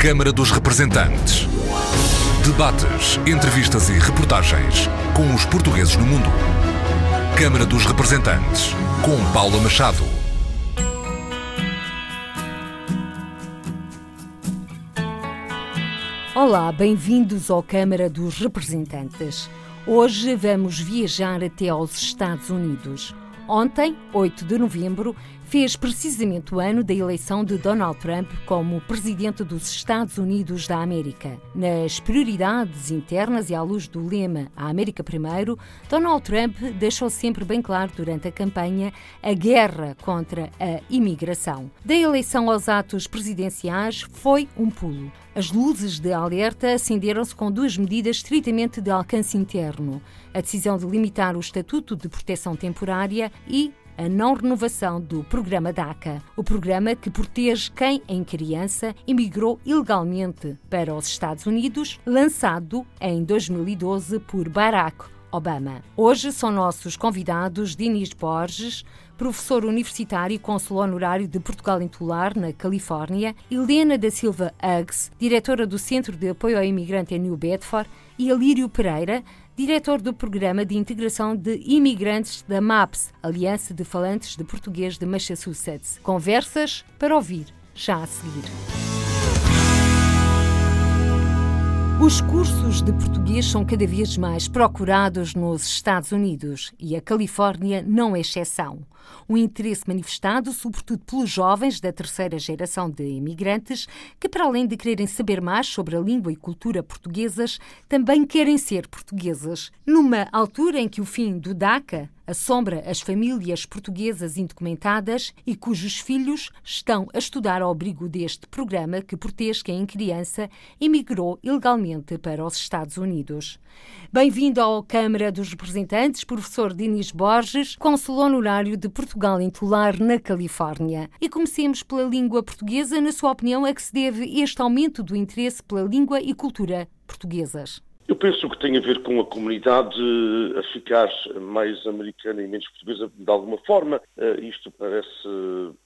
Câmara dos Representantes. Debates, entrevistas e reportagens com os portugueses no mundo. Câmara dos Representantes, com Paula Machado. Olá, bem-vindos ao Câmara dos Representantes. Hoje vamos viajar até aos Estados Unidos. Ontem, 8 de novembro, fez precisamente o ano da eleição de Donald Trump como presidente dos Estados Unidos da América. Nas prioridades internas e à luz do lema A América Primeiro, Donald Trump deixou sempre bem claro durante a campanha a guerra contra a imigração. Da eleição aos atos presidenciais foi um pulo. As luzes de alerta acenderam-se com duas medidas estritamente de alcance interno: a decisão de limitar o Estatuto de Proteção Temporária e a não renovação do programa DACA, o programa que protege quem, em criança, emigrou ilegalmente para os Estados Unidos, lançado em 2012 por Barack Obama. Hoje são nossos convidados Dinis Borges, professor universitário e cônsul honorário de Portugal em Tular, na Califórnia, Helena da Silva Uggs, diretora do Centro de Apoio ao Imigrante em New Bedford, e Alírio Pereira, diretor do Programa de Integração de Imigrantes da MAPS, Aliança de Falantes de Português de Massachusetts. Conversas para ouvir, já a seguir. Os cursos de português são cada vez mais procurados nos Estados Unidos e a Califórnia não é exceção. Um interesse manifestado, sobretudo pelos jovens da terceira geração de imigrantes, que, para além de quererem saber mais sobre a língua e cultura portuguesas, também querem ser portuguesas. Numa altura em que o fim do DACA assombra as famílias portuguesas indocumentadas e cujos filhos estão a estudar ao abrigo deste programa que protege quem, em criança, emigrou ilegalmente para os Estados Unidos. Bem-vindo ao Câmara dos Representantes, professor Dinis Borges, cônsul honorário de Portugal em Tular, na Califórnia. E comecemos pela língua portuguesa. Na sua opinião, a que se deve este aumento do interesse pela língua e cultura portuguesas? Eu penso que tem a ver com a comunidade a ficar mais americana e menos portuguesa de alguma forma. Uh, isto parece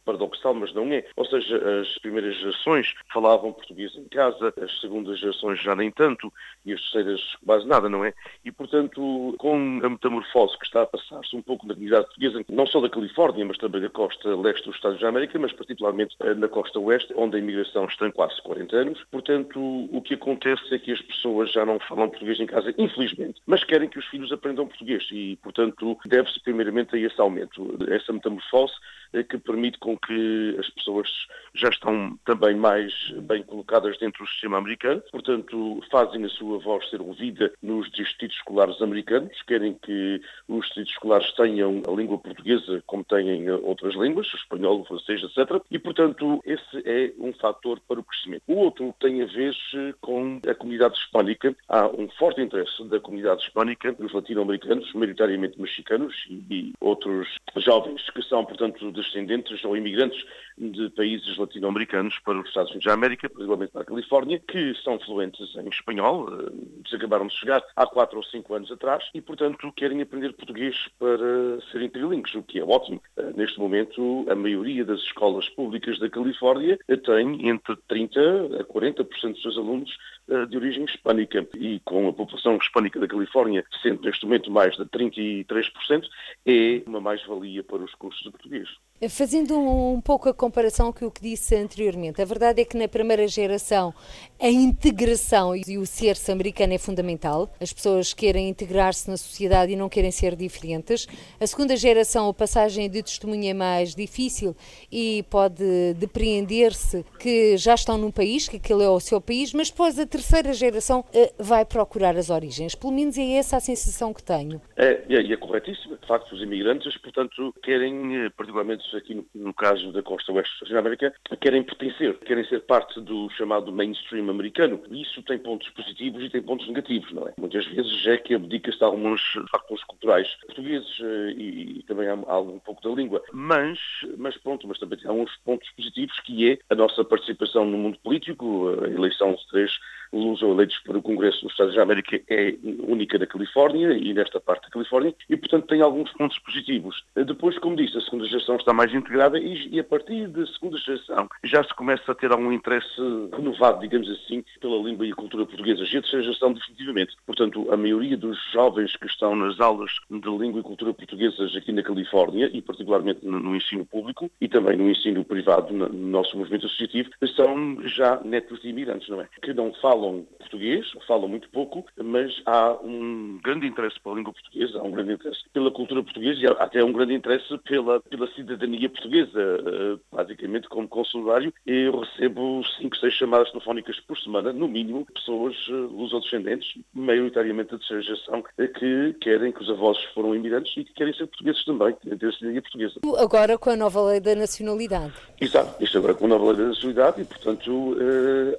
paradoxal, mas não é. Ou seja, as primeiras gerações falavam português em casa, as segundas gerações já nem tanto e as terceiras quase nada, não é? E, portanto, com a metamorfose que está a passar-se um pouco na comunidade portuguesa, não só da Califórnia, mas também da costa leste dos Estados da América, mas particularmente eh, na costa oeste, onde a imigração está em quase 40 anos. Portanto, o que acontece é que as pessoas já não falam português em casa, infelizmente, mas querem que os filhos aprendam português e, portanto, deve-se primeiramente a esse aumento, essa metamorfose eh, que permite com que as pessoas já estão também mais bem colocadas dentro do sistema americano, portanto, fazem a sua voz ser ouvida nos distritos escolares americanos, querem que os distritos escolares tenham a língua portuguesa como têm outras línguas, o espanhol, o francês, etc. E, portanto, esse é um fator para o crescimento. O outro tem a ver com a comunidade hispânica. Há um forte interesse da comunidade hispânica, dos latino-americanos, maioritariamente mexicanos e, e outros jovens que são, portanto, descendentes ou imigrantes de países latino-americanos para os Estados Unidos da América, particularmente para a Califórnia, que são fluentes em espanhol, eh, acabaram de chegar há quatro ou cinco anos atrás e, portanto, querem aprender português para serem trilingues, o que é ótimo. Eh, neste momento, a maioria das escolas públicas da Califórnia tem entre 30% a 40% dos seus alunos eh, de origem hispânica e com a população hispânica da Califórnia sendo neste momento mais de 33%, é uma mais-valia para os cursos de português. Fazendo um pouco a comparação com o que disse anteriormente, a verdade é que na primeira geração a integração e o ser-se americano é fundamental. As pessoas querem integrar-se na sociedade e não querem ser diferentes. A segunda geração, a passagem de testemunha é mais difícil e pode depreender-se que já estão num país, que aquele é o seu país, mas depois a terceira geração eh, vai procurar as origens. Pelo menos é essa a sensação que tenho. É, e é corretíssimo. De facto, os imigrantes, portanto, querem, eh, aqui no, no caso da costa oeste da América, querem pertencer, querem ser parte do chamado mainstream americano. E isso tem pontos positivos e tem pontos negativos, não é? Muitas vezes é que abdica-se de alguns factores culturais portugueses eh, e, e também há, há um pouco da língua. Mas, mas pronto, mas também há uns pontos positivos que é a nossa participação no mundo político, a eleição de três os eleitos para o Congresso dos Estados da América é única na Califórnia e nesta parte da Califórnia e, portanto, tem alguns pontos positivos. Depois, como disse, a segunda geração está mais integrada e, e, a partir da segunda geração já se começa a ter algum interesse renovado, digamos assim, pela língua e a cultura portuguesa. E a terceira geração definitivamente. Portanto, a maioria dos jovens que estão nas aulas de língua e cultura portuguesas aqui na Califórnia e particularmente no, no ensino público e também no ensino privado, no nosso movimento associativo, são já netos de imigrantes, não é? Que não falam português, falam muito pouco, mas há um grande interesse pela língua portuguesa, há um grande interesse pela cultura portuguesa e até um grande interesse pela, pela cidadania portuguesa. Uh, basicamente, como consulário, eu recebo cinco, seis chamadas telefónicas por semana, no mínimo, pessoas uh, lusodescendentes, maioritariamente da terceira geração, uh, que querem que os avós foram imigrantes e que querem ser portugueses também, ter a cidadania portuguesa. Agora com a nova lei da nacionalidade. Exato, isto agora com a nova lei da nacionalidade e, portanto,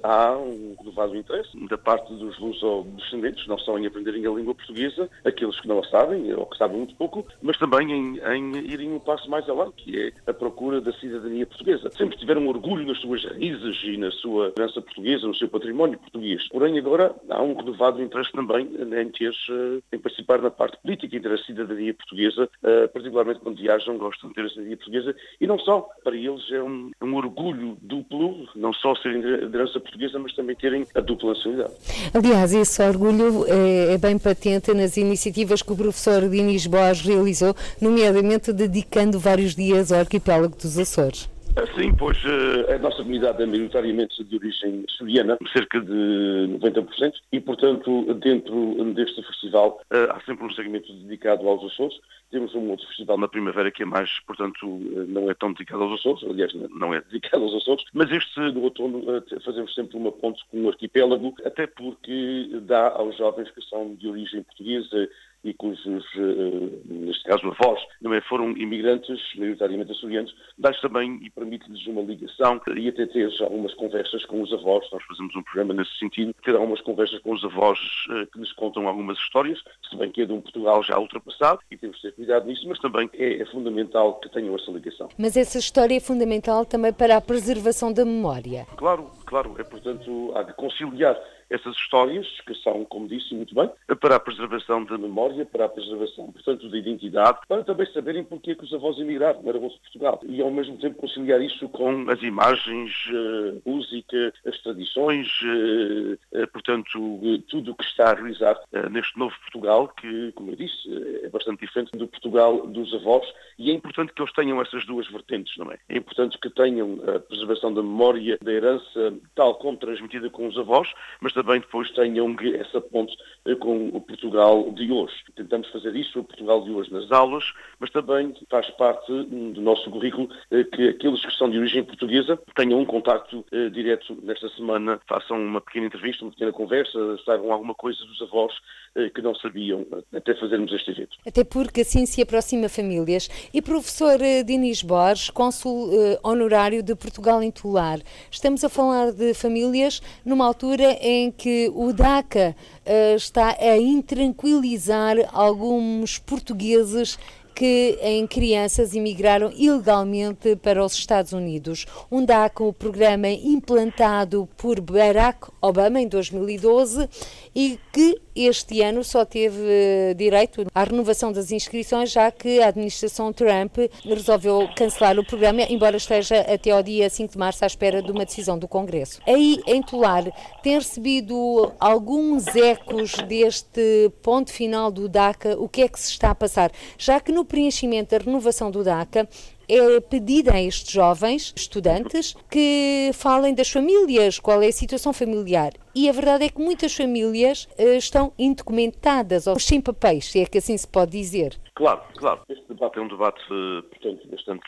há um elevado interesse da parte dos luso-descendentes, não só em aprenderem a língua portuguesa, aqueles que não a sabem, ou que sabem muito pouco, mas também em, em irem um passo mais além, que é a procura da cidadania portuguesa. Sempre tiveram orgulho nas suas raízes e na sua herança portuguesa, no seu património português. Porém, agora há um renovado interesse também em ter, eh, em participar na parte política e ter a cidadania portuguesa, eh, particularmente quando viajam, gostam de ter a cidadania portuguesa, e não só, para eles é um, um orgulho duplo, não só serem de herança portuguesa, mas também terem a dupla nacionalidade. Aliás, esse orgulho é, é bem patente nas iniciativas que o professor Dinis Boas realizou, nomeadamente dedicando vários dias ao arquipélago dos Açores. Sim, pois eh, a nossa comunidade é maioritariamente de origem suriana, cerca de 90%, e portanto dentro deste festival eh, há sempre um segmento dedicado aos Açores. Temos um outro festival na primavera que é mais, portanto, eh, não é tão dedicado aos Açores, aliás, não é dedicado aos Açores, mas este no outono fazemos sempre uma ponte com o arquipélago, até porque dá aos jovens que são de origem portuguesa e cujos, eh, neste caso, avós também foram imigrantes, maioritariamente açorianos, dá-lhes também e permite-lhes uma ligação e até ter algumas conversas com os avós. Nós fazemos um programa nesse sentido, ter algumas conversas com os avós eh, que nos contam algumas histórias, se bem que é de um Portugal já ultrapassado e temos de ter cuidado nisso, mas também é, é fundamental que tenham essa ligação. Mas essa história é fundamental também para a preservação da memória. Claro, claro. É, portanto, há de conciliar essas histórias, que são, como disse muito bem, para a preservação da memória, para a preservação, portanto, da identidade, para também saberem porque é que os avós emigraram, eram-se Portugal. E, ao mesmo tempo, conciliar isso com as imagens, a eh, música, as tradições, eh, eh, portanto, tudo o que está a realizar neste novo Portugal, que, como eu disse, é bastante diferente do Portugal dos avós, e é importante que eles tenham essas duas vertentes, não é? É importante que tenham a preservação da memória, da herança, tal como transmitida com os avós, mas também depois tenham essa ponte eh, com o Portugal de hoje. Tentamos fazer isso, o Portugal de hoje nas aulas, mas também faz parte hum, do nosso currículo eh, que aqueles que são de origem portuguesa tenham um contacto eh, direto nesta semana, façam uma pequena entrevista, uma pequena conversa, saibam alguma coisa dos avós que não sabiam, até fazermos este evento. Até porque assim se aproxima famílias. E professor Dinis Borges, cônsul honorário de Portugal em Tular, estamos a falar de famílias numa altura em em que o DACA uh, está a intranquilizar alguns portugueses que em crianças emigraram ilegalmente para os Estados Unidos. Um DACA, o programa implantado por Barack Obama em 2012 e que este ano só teve eh, direito à renovação das inscrições, já que a administração Trump resolveu cancelar o programa, embora esteja até ao dia 5 de março à espera de uma decisão do Congresso. Aí, em Tular, tem recebido alguns ecos deste ponto final do DACA, o que é que se está a passar? Já que no preenchimento da renovação do DACA, é pedida a estes jovens estudantes que falem das famílias, qual é a situação familiar. E a verdade é que muitas famílias uh, estão indocumentadas ou sem papéis, se é que assim se pode dizer. Claro, claro. Este debate é um debate, portanto, bastante,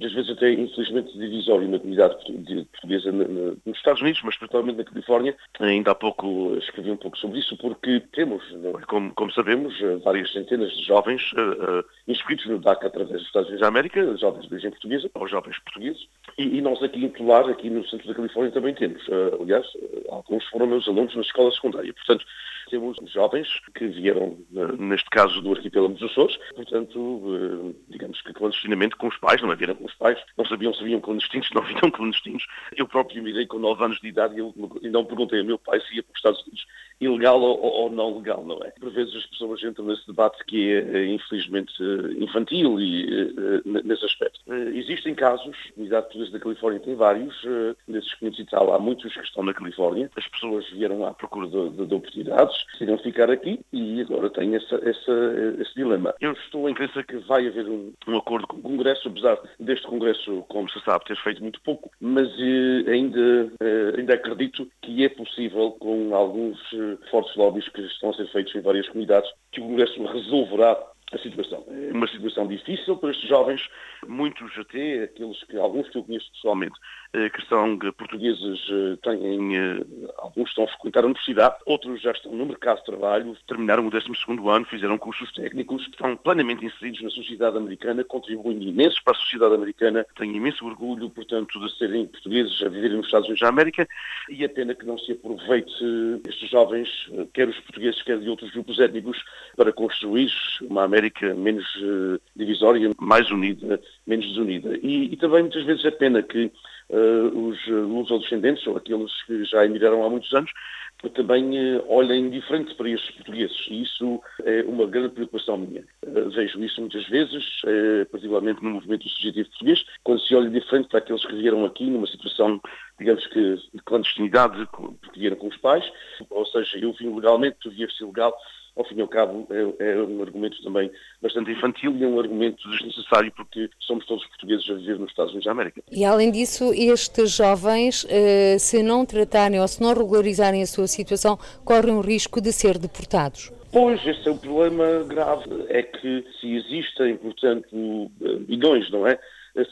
às vezes até infelizmente divisório na comunidade portuguesa nos Estados Unidos, mas particularmente na Califórnia. Ainda há pouco escrevi um pouco sobre isso, porque temos, é? como, como, sabemos, várias centenas de jovens uh, inscritos no DACA através dos Estados Unidos da América, jovens de origem portuguesa, ou jovens portugueses, e, e, nós aqui em Tular, aqui no centro da Califórnia, também temos. Uh, aliás, alguns foram meus alunos na escola secundária. Portanto, temos jovens que vieram, neste caso do arquipélago dos Açores, portanto, eh, digamos que clandestinamente com os pais, não haviam com os pais, não sabiam se viam clandestinos, não viam clandestinos. Eu próprio me dei com 9 anos de idade e não perguntei ao meu pai se ia para os Estados Unidos ilegal ou, não legal, não é? Por vezes as pessoas entram nesse debate que é, eh, infelizmente, eh, infantil e nesse aspecto. Existem casos, a Unidade de Polícia da Califórnia tem vários, desses 500 e tal, há muitos que estão na Califórnia. As pessoas vieram à procura de, de, de oportunidades, decidiram ficar aqui e agora têm essa, essa, esse dilema. Eu estou em crença que vai haver um, um, acordo com o Congresso, apesar deste Congresso, como se sabe, ter feito muito pouco, mas eh, ainda, eh, ainda acredito que é possível, com alguns eh, fortes lobbies que estão a ser feitos em várias comunidades, que o Congresso resolverá a situação. É uma situação difícil para estes jovens, muitos até, aqueles que, alguns que eu conheço pessoalmente, que são portugueses, eh, têm, eh, alguns estão a frequentar a universidade, outros já estão no mercado de trabalho, terminaram o 12º ano, fizeram cursos técnicos, estão plenamente inseridos na sociedade americana, contribuem imenso para a sociedade americana, têm imenso orgulho, portanto, de serem portugueses a viverem nos Estados Unidos da América e é pena que não se aproveite estes jovens, quer os portugueses, quer de outros grupos étnicos, para construir uma América menos divisória, mais unida, menos desunida. E, e também muitas vezes é pena que uh, os luso-descendentes, ou aqueles que já emigraram há muitos anos, também uh, olhem diferente para estes portugueses. E isso é uma grande preocupação minha. Vejo isso muitas vezes, particularmente no movimento subjetivo português, quando se olha diferente para aqueles que vieram aqui numa situação, digamos que, de clandestinidade, porque vieram com os pais, ou seja, eu vim legalmente, tu vieste ilegal, ao fim e ao cabo, é, é, um argumento também bastante infantil e é um argumento desnecessário porque somos todos portugueses a viver nos Estados Unidos da América. E além disso, estes jovens, eh, se não tratarem ou se não regularizarem a sua situação, correm o risco de ser deportados. Pois, esse é o problema grave, é que se existem, portanto, milhões, não é?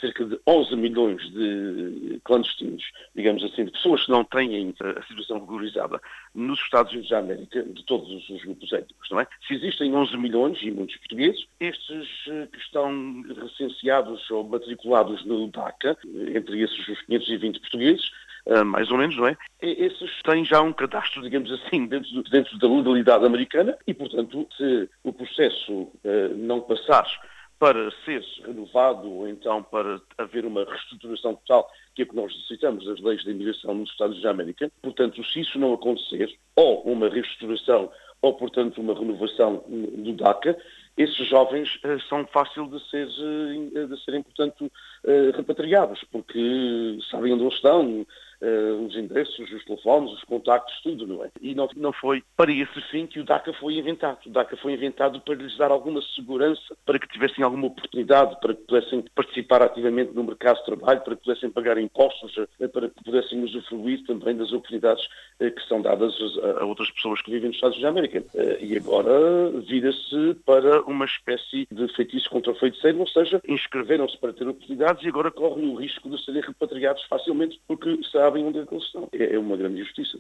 Cerca de 11 milhões de clandestinos, digamos assim, de pessoas que não têm eh, a situação regularizada nos Estados Unidos da América, de todos os grupos étnicos, não é? Se existem 11 milhões e muitos portugueses, estes eh, que estão recenseados ou matriculados no DACA, entre esses os 520 portugueses, mais ou menos, não é? Esses têm já um cadastro, digamos assim, dentro, do, dentro da legalidade americana e, portanto, se o processo não passar para ser renovado ou então para haver uma reestruturação total, que é o que nós necessitamos das leis de imigração nos Estados da América. Portanto, se isso não acontecer, ou uma reestruturação ou, portanto, uma renovação do DACA, esses jovens uh, são fáceis de, ser, uh, de serem, portanto, uh, repatriados, porque sabem onde eles estão, uh, os endereços, os telefones, os contactos, tudo, não é? E não, não foi para esse fim que o DACA foi inventado. O DACA foi inventado para lhes dar alguma segurança, para que tivessem alguma oportunidade, para que pudessem participar ativamente no mercado de trabalho, para que pudessem pagar impostos, uh, para que pudessem usufruir também das oportunidades uh, que são dadas a, outras pessoas que vivem nos Estados Unidos da América. e agora vira-se para uma espécie de feitiço contra o feiticeiro, ou seja, inscreveram-se para ter oportunidades e agora correm o risco de serem repatriados facilmente porque sabem sabem onde é que eles estão. É, é uma grande injustiça.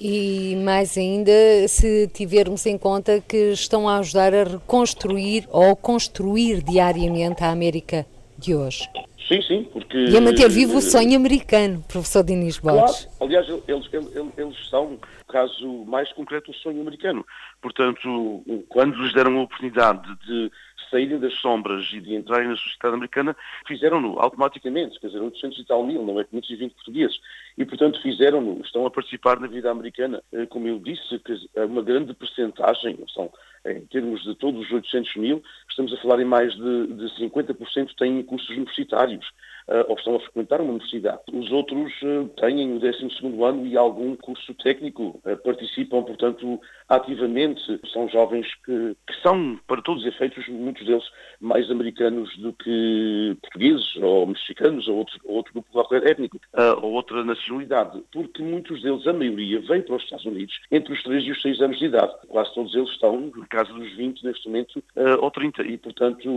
E mais ainda, se tivermos em conta que estão a ajudar a reconstruir ou construir diariamente a América de hoje. Sim, sim, porque... E a manter vivo o sonho americano, professor Diniz Borges. Claro, aliás, eles, eles, eles são, caso mais concreto, o sonho americano. Portanto, quando lhes deram a oportunidade de saírem das sombras e de entrarem na sociedade americana, fizeram-no automaticamente, quer dizer, 800 e tal mil, não é 520 portugueses. E, portanto, fizeram-no, estão a participar na vida americana. Eh, como eu disse, uma grande percentagem, são, em termos de todos os 800 mil, estamos a falar em mais de, de 50% têm cursos universitários. Uh, ou estão a frequentar uma universidade. Os outros uh, têm o 12 ano e algum curso técnico, uh, participam, portanto, ativamente. São jovens que, que, são, para todos os efeitos, muitos deles mais americanos do que portugueses, ou mexicanos, ou outro, ou outro grupo qualquer étnico, ou outra nacionalidade, porque muitos deles, a maioria, vem para os Estados Unidos entre os 3 e os 6 anos de idade. Quase todos eles estão, no caso dos 20, neste momento, ou 30. E, portanto,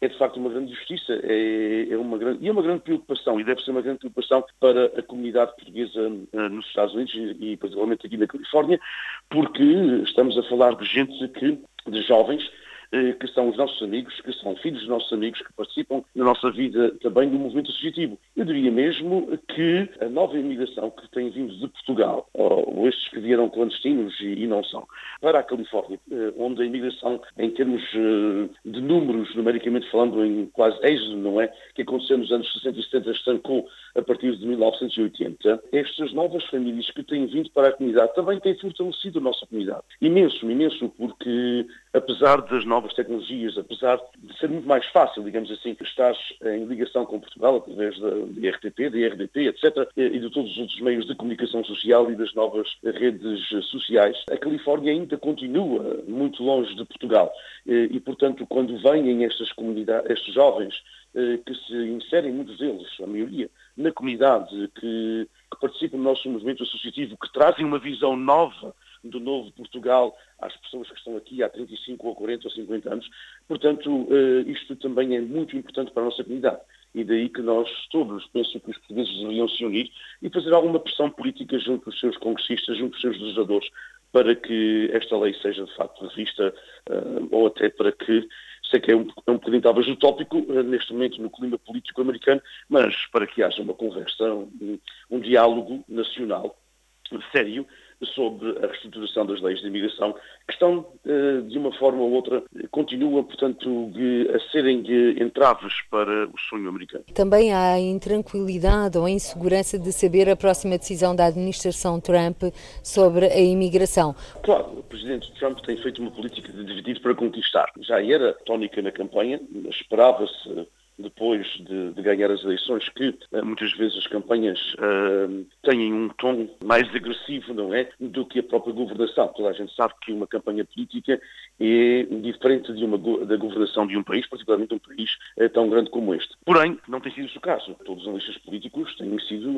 é de facto uma grande justiça, é, é uma grande e é uma grande preocupação, e deve ser uma grande preocupação para a comunidade portuguesa uh, nos Estados Unidos e, particularmente aqui na Califórnia, porque estamos a falar de gente que, de jovens, eh, que são os nossos amigos, que são filhos dos nossos amigos, que participam na nossa vida também do movimento associativo. Eu diria mesmo que a nova imigração que tem vindo de Portugal, ou estes que vieram clandestinos e, não são, para a Califórnia, eh, onde a imigração, em termos de números, numericamente falando, em quase êxodo, não é? Que aconteceu nos anos 60 e 70, estancou a partir de 1980. Estas novas famílias que têm vindo para a comunidade também têm fortalecido a nossa comunidade. Imenso, imenso, porque apesar das novas tecnologias, apesar de ser muito mais fácil, digamos assim, estar em ligação com Portugal através da, RTP, da RDP, etc., e de todos os outros meios de comunicação social e das novas redes sociais, a Califórnia ainda continua muito longe de Portugal. E, portanto, quando vêm estas comunidades, estes jovens eh, que se inserem, muitos deles, a maioria, na comunidade, que, que participam do nosso movimento associativo, que trazem uma visão nova do novo Portugal às pessoas que estão aqui há 35 ou 40 ou 50 anos. Portanto, eh, isto também é muito importante para a nossa comunidade. E daí que nós todos, penso que os portugueses deveriam se unir e fazer alguma pressão política junto dos seus congressistas, junto dos seus legisladores, para que esta lei seja de facto revista, eh, ou até para que, sei que é um, é um bocadinho talvez utópico eh, neste momento no clima político americano, mas para que haja uma conversa, um, um diálogo nacional sério sobre a reestruturação das leis de imigração, que estão, eh, de uma forma ou outra, continuam, portanto, a serem entraves para o sonho americano. Também há intranquilidade ou insegurança de saber a próxima decisão da administração Trump sobre a imigração. Claro, o presidente Trump tem feito uma política de dividir para conquistar. Já era tónica na campanha, esperava-se depois de, de, ganhar as eleições, que uh, muitas vezes as campanhas uh, têm um tom mais agressivo, não é, do que a própria governação. Toda a gente sabe que uma campanha política é diferente de uma, da governação de um país, particularmente um país uh, tão grande como este. Porém, não tem sido o caso. Todos os analistas políticos têm sido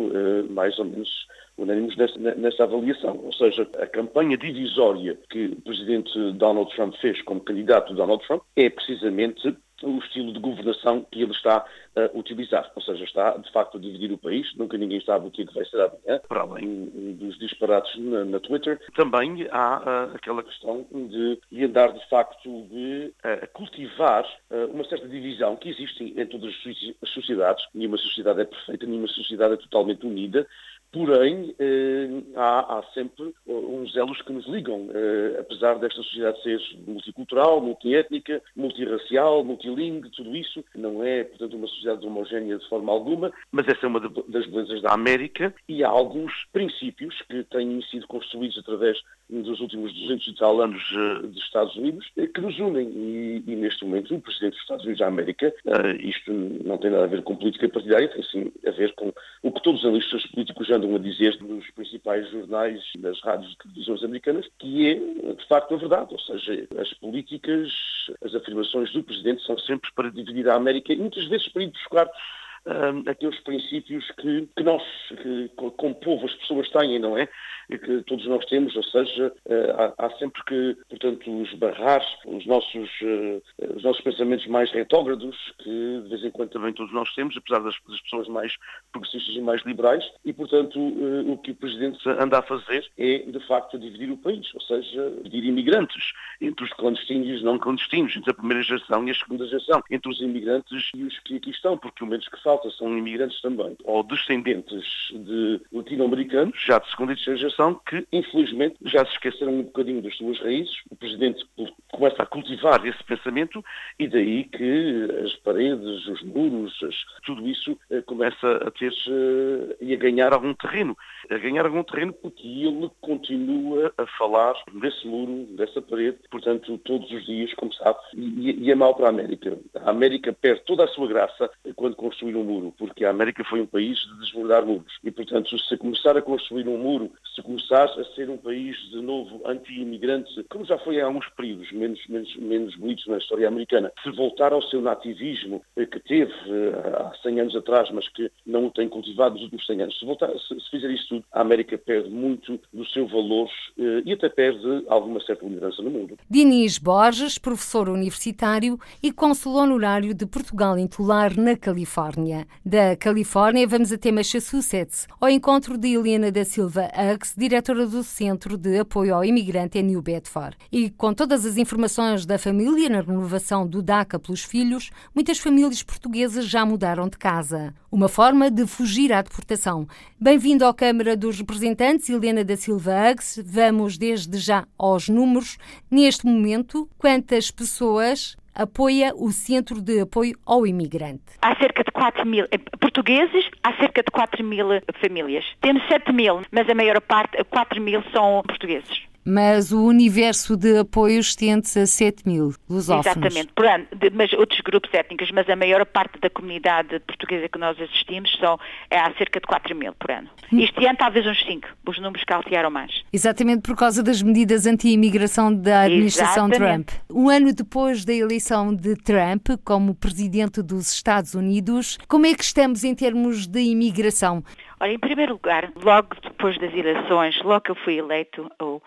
mais ou menos unânimes nessa, nessa avaliação. Ou seja, a campanha divisória que o presidente Donald Trump fez como candidato Donald Trump é precisamente o estilo de governação que ele está a utilizar. Ou seja, está de facto a dividir o país, nunca ninguém sabe o que, é que vai ser amanhã, para além dos disparates na, na Twitter. Também há uh, aquela questão de, de, andar de facto de uh, cultivar uh, uma certa divisão que existe em todas as sociedades. Nenhuma sociedade é perfeita, nenhuma sociedade é totalmente unida. Porém, eh, há, há, sempre uns elos que nos ligam, eh, apesar desta sociedade ser multicultural, multiétnica, multirracial, multilingue, tudo isso. Não é, portanto, uma sociedade homogénea de forma alguma, mas essa é uma das belezas da América e há alguns princípios que têm sido construídos através dos últimos 200 e tal anos eh, dos Estados Unidos que nos unem. E, e, neste momento, o Presidente dos Estados Unidos da América, isto não tem nada a ver com política partidária, tem sim a ver com o que todos os analistas políticos já andam a dizer nos principais jornais e nas rádios de televisões americanas, que é, de facto, a verdade. Ou seja, as políticas, as afirmações do Presidente são sempre para dividir a América e muitas vezes para ir buscar uh, aqueles princípios que, que nós, que, como povo, as pessoas têm, não é? E que todos nós temos, ou seja, uh, há, há, sempre que, portanto, esbarrar os nossos, uh, os nossos pensamentos mais retrógrados, que de vez em quando também todos nós temos, apesar das, das pessoas mais progressistas e mais liberais, e, portanto, o que o Presidente anda a fazer é, de facto, dividir o país, ou seja, dividir imigrantes entre os clandestinos e os não clandestinos, entre a primeira geração e a segunda geração, entre os imigrantes e os que aqui estão, porque o menos que falta são imigrantes também, ou descendentes de latino-americanos, já de segunda e terceira geração, que infelizmente já se esqueceram um bocadinho das suas raízes. O Presidente começa a cultivar esse pensamento e daí que as paredes, os muros, tudo isso eh, começa a ter eh, e a ganhar algum terreno. A ganhar algum terreno porque ele continua a falar desse muro, dessa parede, portanto, todos os dias, como sabe, e, e é mau para a América. A América perde toda a sua graça quando construir um muro, porque a América foi um país de desbordar muros. E, portanto, se começar a construir um muro, se começar a ser um país de novo anti-imigrante, como já foi há alguns períodos menos, menos, menos bonitos na história americana, se voltar ao seu nativismo eh, que teve eh, há 100 anos atrás, mas que não o tem cultivado nos últimos 100 anos, se, voltar, se, se fizer isso tudo, a América perde muito do seu valor eh, e até perde alguma certa liderança no mundo. Diniz Borges, professor universitário e cônsul honorário de Portugal em Tular, na Califórnia. Califórnia. Da Califórnia, vamos até Massachusetts, ao encontro de Helena da Silva Uggs, diretora do Centro de Apoio ao Imigrante em New Bedford. E com todas as informações da família na renovação do DACA pelos filhos, muitas famílias portuguesas já mudaram de casa. Uma forma de fugir à deportação. Bem-vindo à Câmara dos Representantes, Helena da Silva Uggs. Vamos desde já aos números. Neste momento, quantas pessoas apoia o Centro de Apoio ao Imigrante. Há cerca de 4 mil eh, portugueses, há cerca de 4 mil famílias. Temos 7 mil, mas a maior parte, 4 mil, são portugueses mas o universo de apoio estende-se a 7 mil lusófonos. Exatamente, por ano, de, mas outros grupos étnicos, mas a maior parte da comunidade portuguesa que nós assistimos são é, há cerca de 4 mil por ano. Hum. Este ano talvez uns 5, os números caltearam mais. Exatamente por causa das medidas anti-imigração da administração Exatamente. Trump. Um ano depois da eleição de Trump como presidente dos Estados Unidos, como é que estamos em termos de imigração? Olha, em primeiro lugar, logo depois das eleições, logo que eu fui eleito, o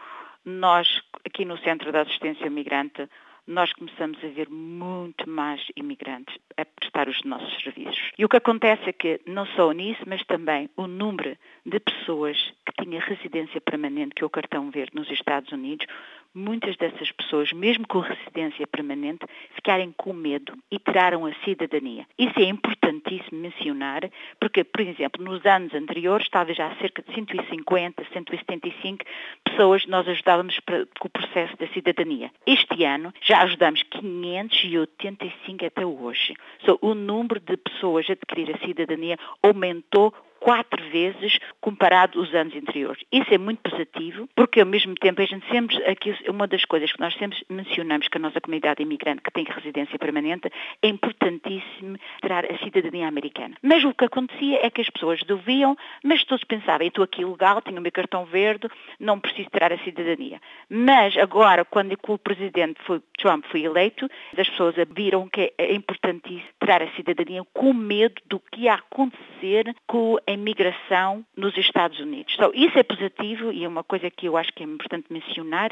nós, aqui no Centro de Assistência Migrante, nós começamos a ver muito mais imigrantes a prestar os nossos serviços. E o que acontece é que, não só nisso, mas também o número de pessoas que tinha residência permanente, que é o cartão verde nos Estados Unidos, muitas dessas pessoas, mesmo com residência permanente, ficarem com medo e tiraram a cidadania. Isso é importantíssimo mencionar, porque, por exemplo, nos anos anteriores, talvez já cerca de 150, 175 pessoas nós ajudávamos com o processo da cidadania. Este ano já ajudamos 585 até hoje. So, o número de pessoas a adquirir a cidadania aumentou quatro vezes comparado aos anos anteriores. Isso é muito positivo, porque ao mesmo tempo a gente sempre, aqui uma das coisas que nós sempre mencionamos que a nossa comunidade imigrante que tem residência permanente é importantíssimo ter a cidadania americana. Mas o que acontecia é que as pessoas deviam, mas todos pensavam, estou aqui legal, tenho o meu cartão verde, não preciso tirar a cidadania. Mas agora, quando o presidente foi, Trump foi eleito, as pessoas viram que é importantíssimo tirar a cidadania com medo do que ia acontecer com a imigração nos Estados Unidos. Então, isso é positivo e é uma coisa que eu acho que é importante mencionar,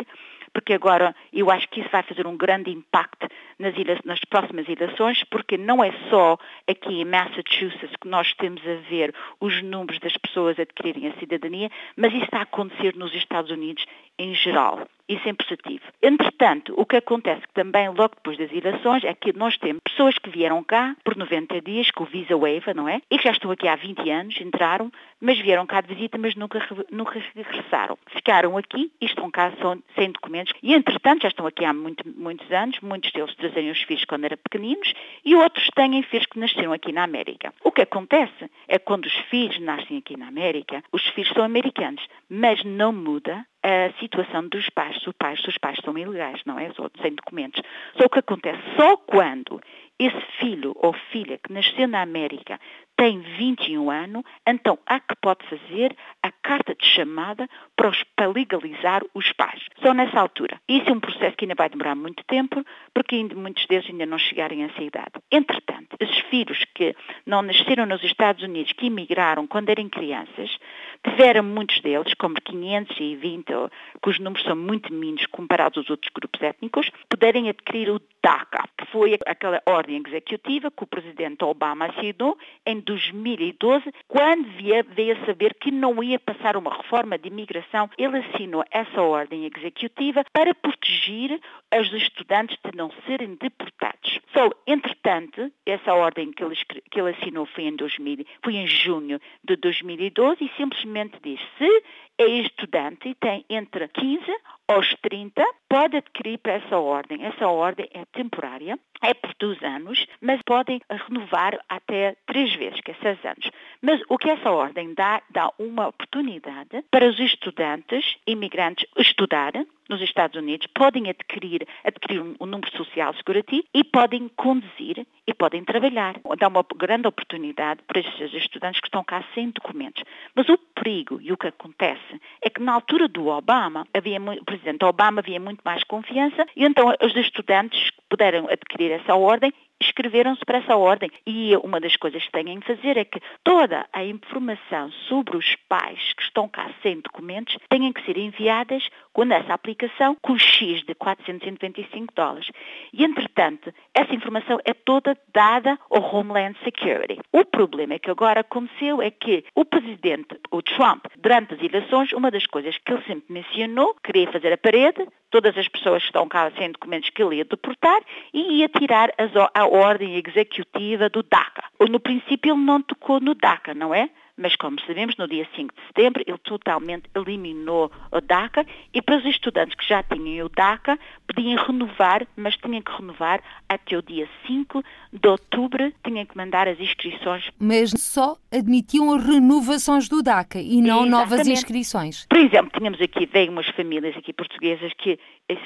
porque agora eu acho que isso vai fazer um grande impacto nas, nas próximas eleições, porque não é só aqui em Massachusetts que nós temos a ver os números das pessoas adquirirem a cidadania, mas isso está a acontecer nos Estados Unidos em geral. Isso é positivo. Entretanto, o que acontece também logo depois das eleições é que nós temos pessoas que vieram cá por 90 dias com o Visa Waiver, não é? E que já estão aqui há 20 anos, entraram, mas vieram cá de visita, mas nunca, nunca regressaram. Ficaram aqui e estão cá sem documentos. E, entretanto, já estão aqui há muito, muitos anos, muitos deles trazem os filhos quando eram pequeninos e outros têm filhos que nasceram aqui na América. O que acontece é que quando os filhos nascem aqui na América, os filhos são americanos, mas não muda a situação dos pais, os pais, os pais são ilegais, não é? Só sem documentos. Só o que acontece, só quando esse filho ou filha que nasceu na América tem 21 anos, então há que pode fazer a carta de chamada para, os, para legalizar os pais. Só nessa altura. Isso é um processo que ainda vai demorar muito tempo, porque ainda, muitos deles ainda não chegarem a essa idade. Entretanto, esses filhos que não nasceram nos Estados Unidos, que emigraram quando eram crianças, tiveram muitos deles, como 520, que os números são muito mínimos comparados aos outros grupos étnicos, puderem adquirir o DACA, que foi aquela ordem executiva que o presidente Obama assinou em 2012, quando veio a saber que não ia passar uma reforma de imigração, ele assinou essa ordem executiva para proteger os estudantes de não serem deportados. So, entretanto, essa ordem que ele, que ele assinou foi em, 2000, foi em junho de 2012 e simplesmente diz se é estudante e tem entre 15 aos 30, pode adquirir para essa ordem. Essa ordem é temporária, é por dois anos, mas podem renovar até três vezes, que é seis anos. Mas o que essa ordem dá, dá uma oportunidade para os estudantes imigrantes estudar nos Estados Unidos, podem adquirir, adquirir um, número social segurativo e podem conduzir e podem trabalhar. Dá uma grande oportunidade para esses estudantes que estão cá sem documentos. Mas o perigo e o que acontece é que na altura do Obama, havia, o presidente Obama havia muito mais confiança e então os estudantes puderam adquirir essa ordem inscreveram-se para essa ordem. E uma das coisas que têm que fazer é que toda a informação sobre os pais que estão cá sem documentos têm que ser enviadas com essa aplicação com X de 495 dólares. E, entretanto, essa informação é toda dada ao Homeland Security. O problema que agora aconteceu é que o presidente, o Trump, durante as eleições, uma das coisas que ele sempre mencionou, queria fazer a parede, todas as pessoas que estão cá sem documentos que ele ia deportar e ia tirar a ordem executiva do DACA. No princípio ele não tocou no DACA, não é? mas como sabemos, no dia 5 de setembro, ele totalmente eliminou o DACA e para os estudantes que já tinham o DACA, podiam renovar, mas tinham que renovar até o dia 5 de outubro, tinham que mandar as inscrições. Mas só admitiam renovações do DACA e não Exatamente. novas inscrições. Por exemplo, tínhamos aqui, veio umas famílias aqui portuguesas que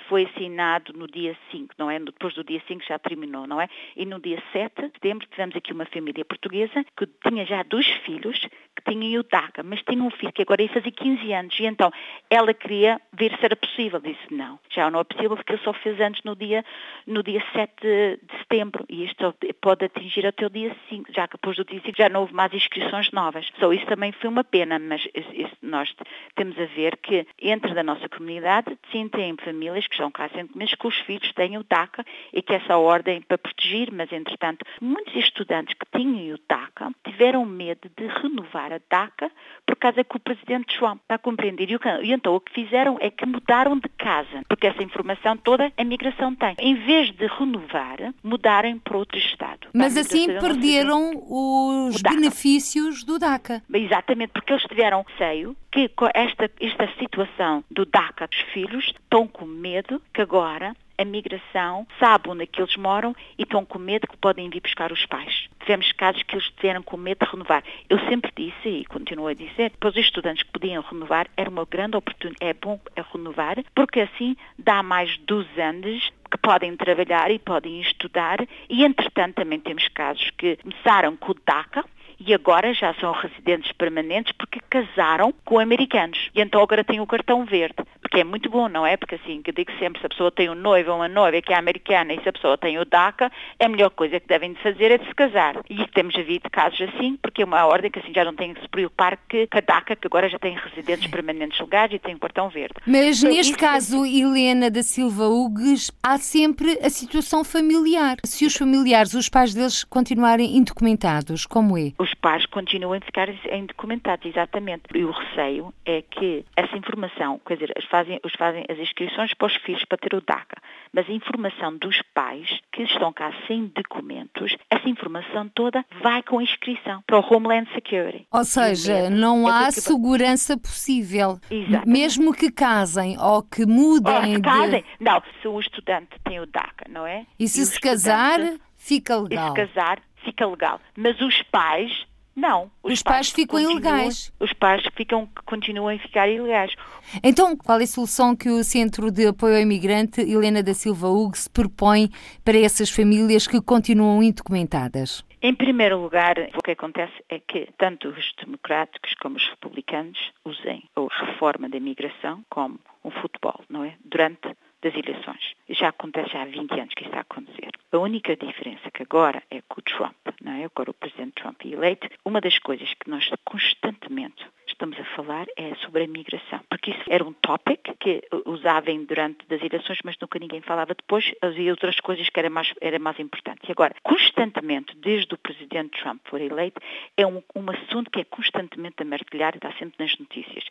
foi assinado no dia 5, não é? Depois do dia 5 já terminou, não é? E no dia 7 de setembro tivemos aqui uma família portuguesa que tinha já dois filhos que tinham o DACA, mas tinha um filho que agora ia fazer 15 anos e então ela queria ver se era possível. Disse não, já não é possível porque ele só fez anos no dia, no dia 7 de setembro e isto pode atingir até o dia 5, já que depois do dia 5 já não houve mais inscrições novas. Só isso também foi uma pena, mas isso, nós temos a ver que entre da nossa comunidade sim tem famílias que estão cá recentemente que os filhos têm o DACA e que essa ordem para proteger, mas entretanto muitos estudantes que tinham o DACA tiveram medo de renovar a DACA por causa que o presidente Trump está a compreender. E então o que fizeram é que mudaram de casa, porque essa informação toda a migração tem. Em vez de renovar, mudarem para outro Estado. Mas assim perderam os benefícios do DACA. Exatamente, porque eles tiveram receio que com esta, esta situação do DACA dos filhos estão com medo que agora a migração, sabe onde é que eles moram e estão com medo que podem vir buscar os pais. Tivemos casos que eles tiveram com medo de renovar. Eu sempre disse e continuo a dizer, para os estudantes que podiam renovar, era uma grande oportunidade, é bom renovar, porque assim dá mais dos anos que podem trabalhar e podem estudar e, entretanto, também temos casos que começaram com o DACA, e agora já são residentes permanentes porque casaram com americanos. E então agora têm o cartão verde que é muito bom, não é? Porque assim, que digo sempre, se a pessoa tem um noivo ou uma noiva que é americana e se a pessoa tem o DACA, a melhor coisa que devem de fazer é de se casar. E temos havido casos assim, porque é uma ordem que assim já não tem que se preocupar que, a DACA, que agora já tem residentes permanentes legais e tem um cartão verde. Mas então, neste caso, é... Helena da Silva Hugues, há sempre a situação familiar. Se os familiares, os pais deles continuarem indocumentados, como é? Os pais continuam a ficar indocumentados, exatamente. E o receio é que essa informação, quer dizer, as fazem, os fazem as inscrições para os filhos para ter o DACA. Mas a informação dos pais que estão cá sem documentos, essa informação toda vai com inscrição para o Homeland Security. Ou seja, não é há segurança possível. Exatamente. Mesmo que casem ou que mudem. Ou que casem. De... Não, se o estudante tem o DACA, não é? E se e se casar, fica legal. E se casar, fica legal. Mas os pais não. Os, os pais, pais, ficam ilegais. Os pais ficam, continuam a ficar ilegais. Então, qual é a solução que o Centro de Apoio ao Imigrante, Helena da Silva Hugo, se propõe para essas famílias que continuam indocumentadas? Em primeiro lugar, o que acontece é que tanto os democráticos como os republicanos usem a reforma da imigração como um futebol, não é? Durante das eleições. Já acontece há 20 anos que isso está a acontecer. A única diferença que agora é com o Trump, não é? agora o presidente Trump é eleito, uma das coisas que nós constantemente estamos a falar é sobre a migração, porque isso era um topic que usavam durante as eleições, mas nunca ninguém falava depois, havia outras coisas que era mais, era mais importante. E agora, constantemente, desde o presidente Trump for eleito, é um, um assunto que é constantemente a martelhar e está sempre nas notícias.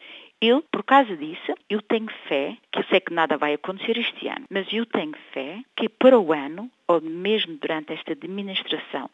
Por causa disso, eu tenho fé, que eu sei que nada vai acontecer este ano, mas eu tenho fé que para o ano ou mesmo durante esta administração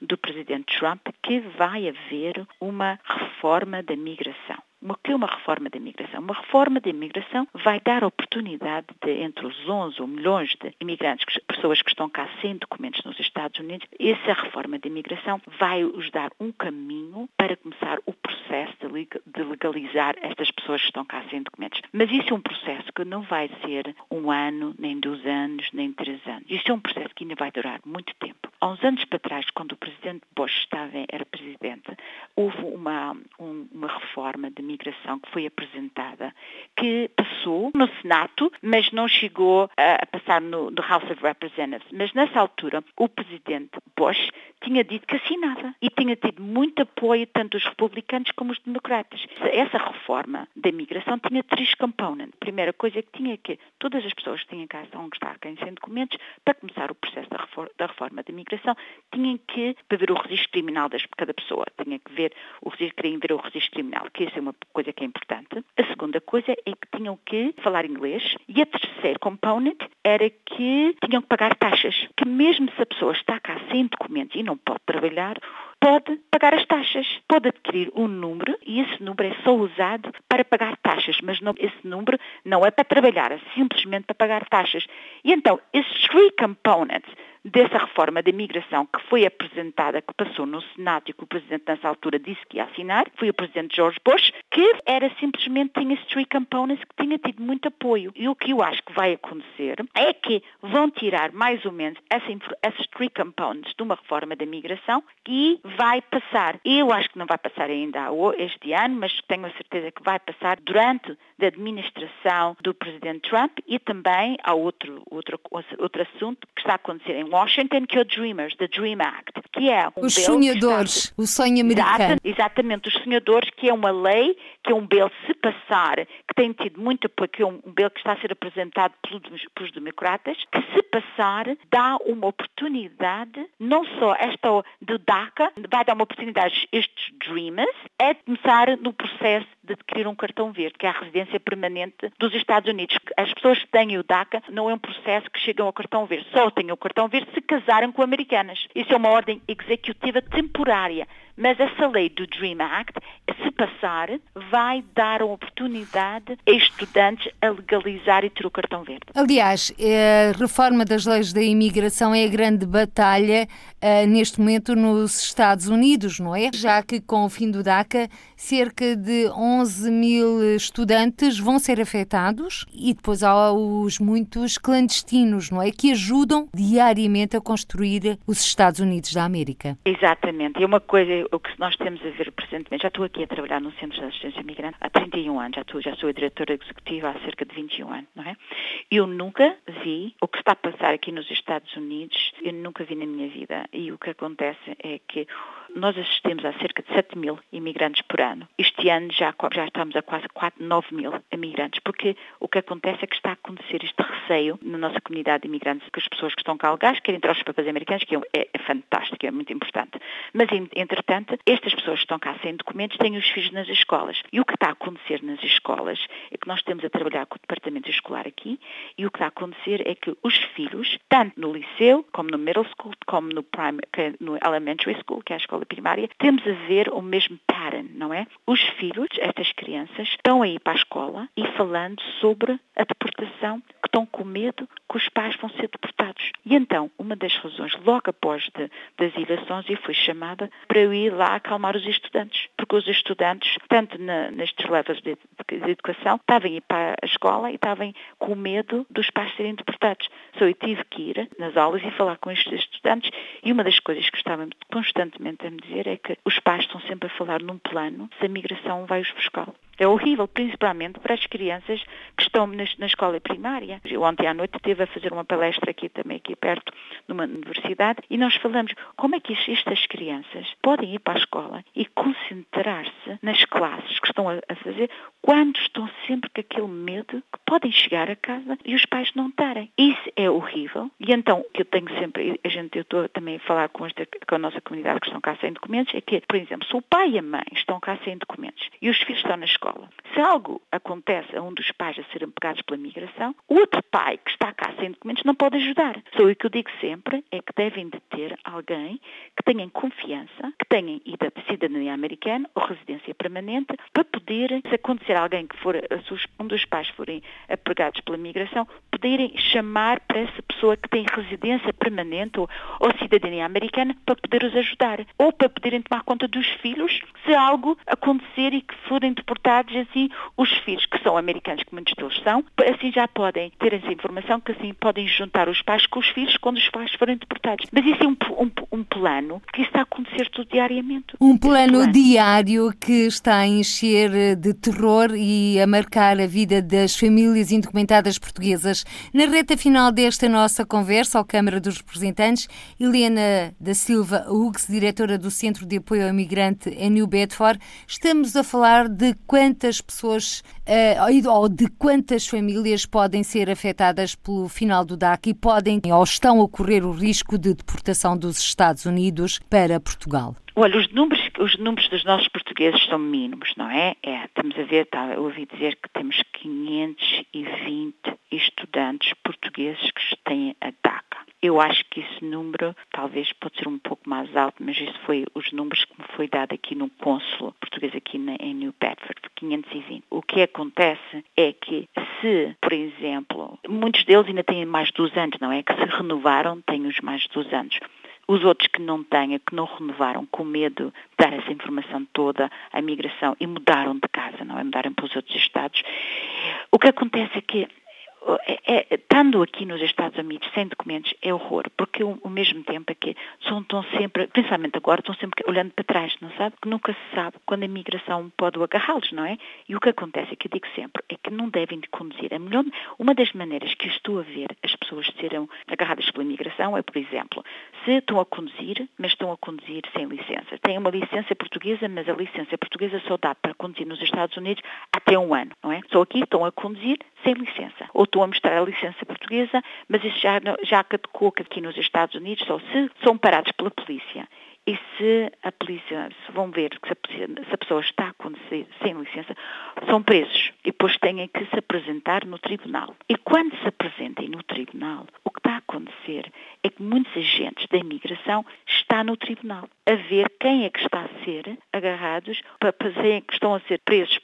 do presidente Trump, que vai haver uma reforma da migração. O que é uma reforma da imigração? Uma reforma da imigração vai dar oportunidade de, entre os 11 ou milhões de imigrantes, pessoas que estão cá sem documentos nos Estados Unidos, essa reforma da imigração vai-os dar um caminho para começar o processo de legalizar estas pessoas que estão cá sem documentos. Mas isso é um processo que não vai ser um ano, nem dois anos, nem três anos. Isso é um processo que ainda vai durar muito tempo. Há uns anos para trás, quando o presidente Bush estava, era presidente, houve uma, um, uma reforma de migração que foi apresentada que passou no Senado, mas não chegou a, a passar no, no House of Representatives. Mas nessa altura, o presidente Bush tinha dito que assinava e tinha tido muito apoio tanto dos republicanos como dos democratas. Essa reforma da migração tinha três componentes. A primeira coisa que tinha é que todas as pessoas que tinham cá estão que estar sem documentos, para começar o processo da reforma, da reforma tinham que ver o registro criminal de cada pessoa, tinha que ver o registro, queriam ver o registro criminal, que isso é uma coisa que é importante. A segunda coisa é que tinham que falar inglês e a terceira component era que tinham que pagar taxas, que mesmo se a pessoa está cá sem documentos e não pode trabalhar, pode pagar as taxas, pode adquirir um número e esse número é só usado para pagar taxas, mas não, esse número não é para trabalhar, é simplesmente para pagar taxas. E então, esses three components dessa reforma da imigração que foi apresentada, que passou no Senado e que o Presidente nessa altura disse que ia assinar, foi o Presidente George Bush, que era simplesmente, tinha three components que tinha tido muito apoio. E o que eu acho que vai acontecer é que vão tirar mais ou menos esses three components de uma reforma da imigração e vai passar, eu acho que não vai passar ainda este ano, mas tenho a certeza que vai passar durante a administração do Presidente Trump e também há outro, outro, outro assunto que está a acontecer em Washington, que é o Dreamers, the Dream Act, que é um Os sonhadores, o sonho americano. Exatamente, os sonhadores, que é uma lei, que é um bill, se passar, que tem tido muito apoio, que é um bill que está a ser apresentado pelos democratas, que se passar, dá uma oportunidade, não só esta do DACA, vai dar uma oportunidade a estes Dreamers, é começar no processo de adquirir um cartão verde, que é a residência permanente dos Estados Unidos. As pessoas que têm o DACA não é um processo que chegam ao cartão verde, só têm o cartão verde se casarem com americanas. Isso é uma ordem executiva temporária. Mas essa lei do Dream Act, se passar, vai dar a oportunidade a estudantes a legalizar e ter o cartão verde. Aliás, a reforma das leis da imigração é a grande batalha uh, neste momento nos Estados Unidos, não é? Já que com o fim do DACA, cerca de 11 mil estudantes vão ser afetados e depois há os muitos clandestinos, não é? Que ajudam diariamente a construir os Estados Unidos da América. Exatamente. É uma coisa o que nós temos a ver presentemente, já estou aqui a trabalhar no Centro de Assistência Migrante há 31 anos, já, estou, já sou a diretora executiva há cerca de 21 anos, não é? Eu nunca vi o que está a passar aqui nos Estados Unidos, eu nunca vi na minha vida. E o que acontece é que nós assistimos a cerca de 7 mil imigrantes por ano. Este ano já, já estamos a quase 4, 9 mil imigrantes, porque o que acontece é que está a acontecer este receio na nossa comunidade de imigrantes, que as pessoas que estão cá legais querem entrar os papéis americanos, que é, é, é fantástico, é muito importante. Mas, entretanto, estas pessoas que estão cá sem documentos têm os filhos nas escolas. E o que está a acontecer nas escolas é que nós temos a trabalhar com o departamento escolar aqui, e o que está a acontecer é que os filhos, tanto no liceu, como no middle school, como no, no elementary school, que é a escola escola primária, temos a ver o mesmo pattern, não é? Os filhos, estas crianças, estão aí para a escola e falando sobre a deportação, que estão com medo que os pais vão ser deportados. E então, uma das razões, logo após de, das eleições, eu fui chamada para eu ir lá acalmar os estudantes, porque os estudantes, tanto na, nestes levels de, de, de, educação, estavam a ir para a escola e estavam com medo dos pais serem deportados. Só eu tive que ir nas aulas e falar com estes estudantes e uma das coisas que estavam constantemente dizer é que os pais estão sempre a falar num plano se a migração vai-os buscar. É horrível, principalmente para as crianças que estão na, na, escola primária. Eu ontem à noite estive a fazer uma palestra aqui também, aqui perto, numa universidade, e nós falamos como é que estas crianças podem ir para a escola e concentrar-se nas classes que estão a, a fazer quando estão sempre com aquele medo que podem chegar a casa e os pais não estarem. Isso é horrível. E então, o que eu tenho sempre, a gente, eu estou também a falar com, esta, com a nossa comunidade que estão cá sem documentos, é que, por exemplo, se o pai e a mãe estão cá sem documentos e os filhos estão na escola, escola. Se algo acontece a um dos pais a serem pegados pela migração, o outro pai que está cá sem documentos não pode ajudar. Só o que eu digo sempre é que devem de ter alguém que tenham confiança, que tenham cidadania americana ou residência permanente para poder, se acontecer alguém que for, um dos pais forem pegados pela migração, poderem chamar para essa pessoa que tem residência permanente ou, ou cidadania americana para poder os ajudar. Ou para poderem tomar conta dos filhos se algo acontecer e que forem deportados assim, os filhos que são americanos, que muitos deles são, assim já podem ter essa informação, que assim podem juntar os pais com os filhos quando os pais forem deportados. Mas isso é um, um, um plano que está a acontecer tudo diariamente. Um plano, plano diário que está a encher de terror e a marcar a vida das famílias indocumentadas portuguesas. Na reta final desta nossa conversa, ao Câmara dos Representantes, Helena da Silva Hughes, diretora do Centro de Apoio ao Imigrante em New Bedford, estamos a falar de quantas pessoas uh, ou de quantas famílias podem ser afetadas pelo final do DAC e podem ou estão a correr o risco de deportação dos Estados Unidos para Portugal. Olha, os números, os números dos nossos portugueses são mínimos, não é? é estamos a ver, tá, eu ouvi dizer que temos 520 estudantes portugueses que têm a DACA. Eu acho que esse número talvez pode ser um pouco mais alto, mas isso foi os números que me foi dado aqui no cônsulo português aqui na, em New Bedford, 520. O que acontece é que se, por exemplo, muitos deles ainda têm mais de dois anos, não é? Que se renovaram, têm os mais de dois anos. Os outros que não têm, que não renovaram com medo de dar essa informação toda à migração e mudaram de casa, não é? Mudaram para os outros estados. O que acontece é que é, é, estando aqui nos Estados Unidos sem documentos é horror, porque ao mesmo tempo é que são, estão sempre, principalmente agora, estão sempre olhando para trás, não sabe? Que nunca se sabe quando a migração pode agarrá-los, não é? E o que acontece, é que eu digo sempre, é que não devem de conduzir. A melhor, uma das maneiras que eu estou a ver as pessoas serem agarradas pela migração é, por exemplo, se estão a conduzir, mas estão a conduzir sem licença. Têm uma licença portuguesa, mas a licença portuguesa só dá para conduzir nos Estados Unidos até um ano, não é? Só aqui estão a conduzir sem licença. Ou estão a mostrar a licença portuguesa, mas isso já, já caducou aqui nos Estados Unidos, só se são parados pela polícia. E se a polícia, se vão ver que se a pessoa está a conduzir sem licença, são presos e depois têm que se apresentar no tribunal. E quando se apresentem no tribunal, o que está a acontecer é que muitos agentes da imigração estão no tribunal a ver quem é que está a ser agarrados para fazer, que estão a ser presos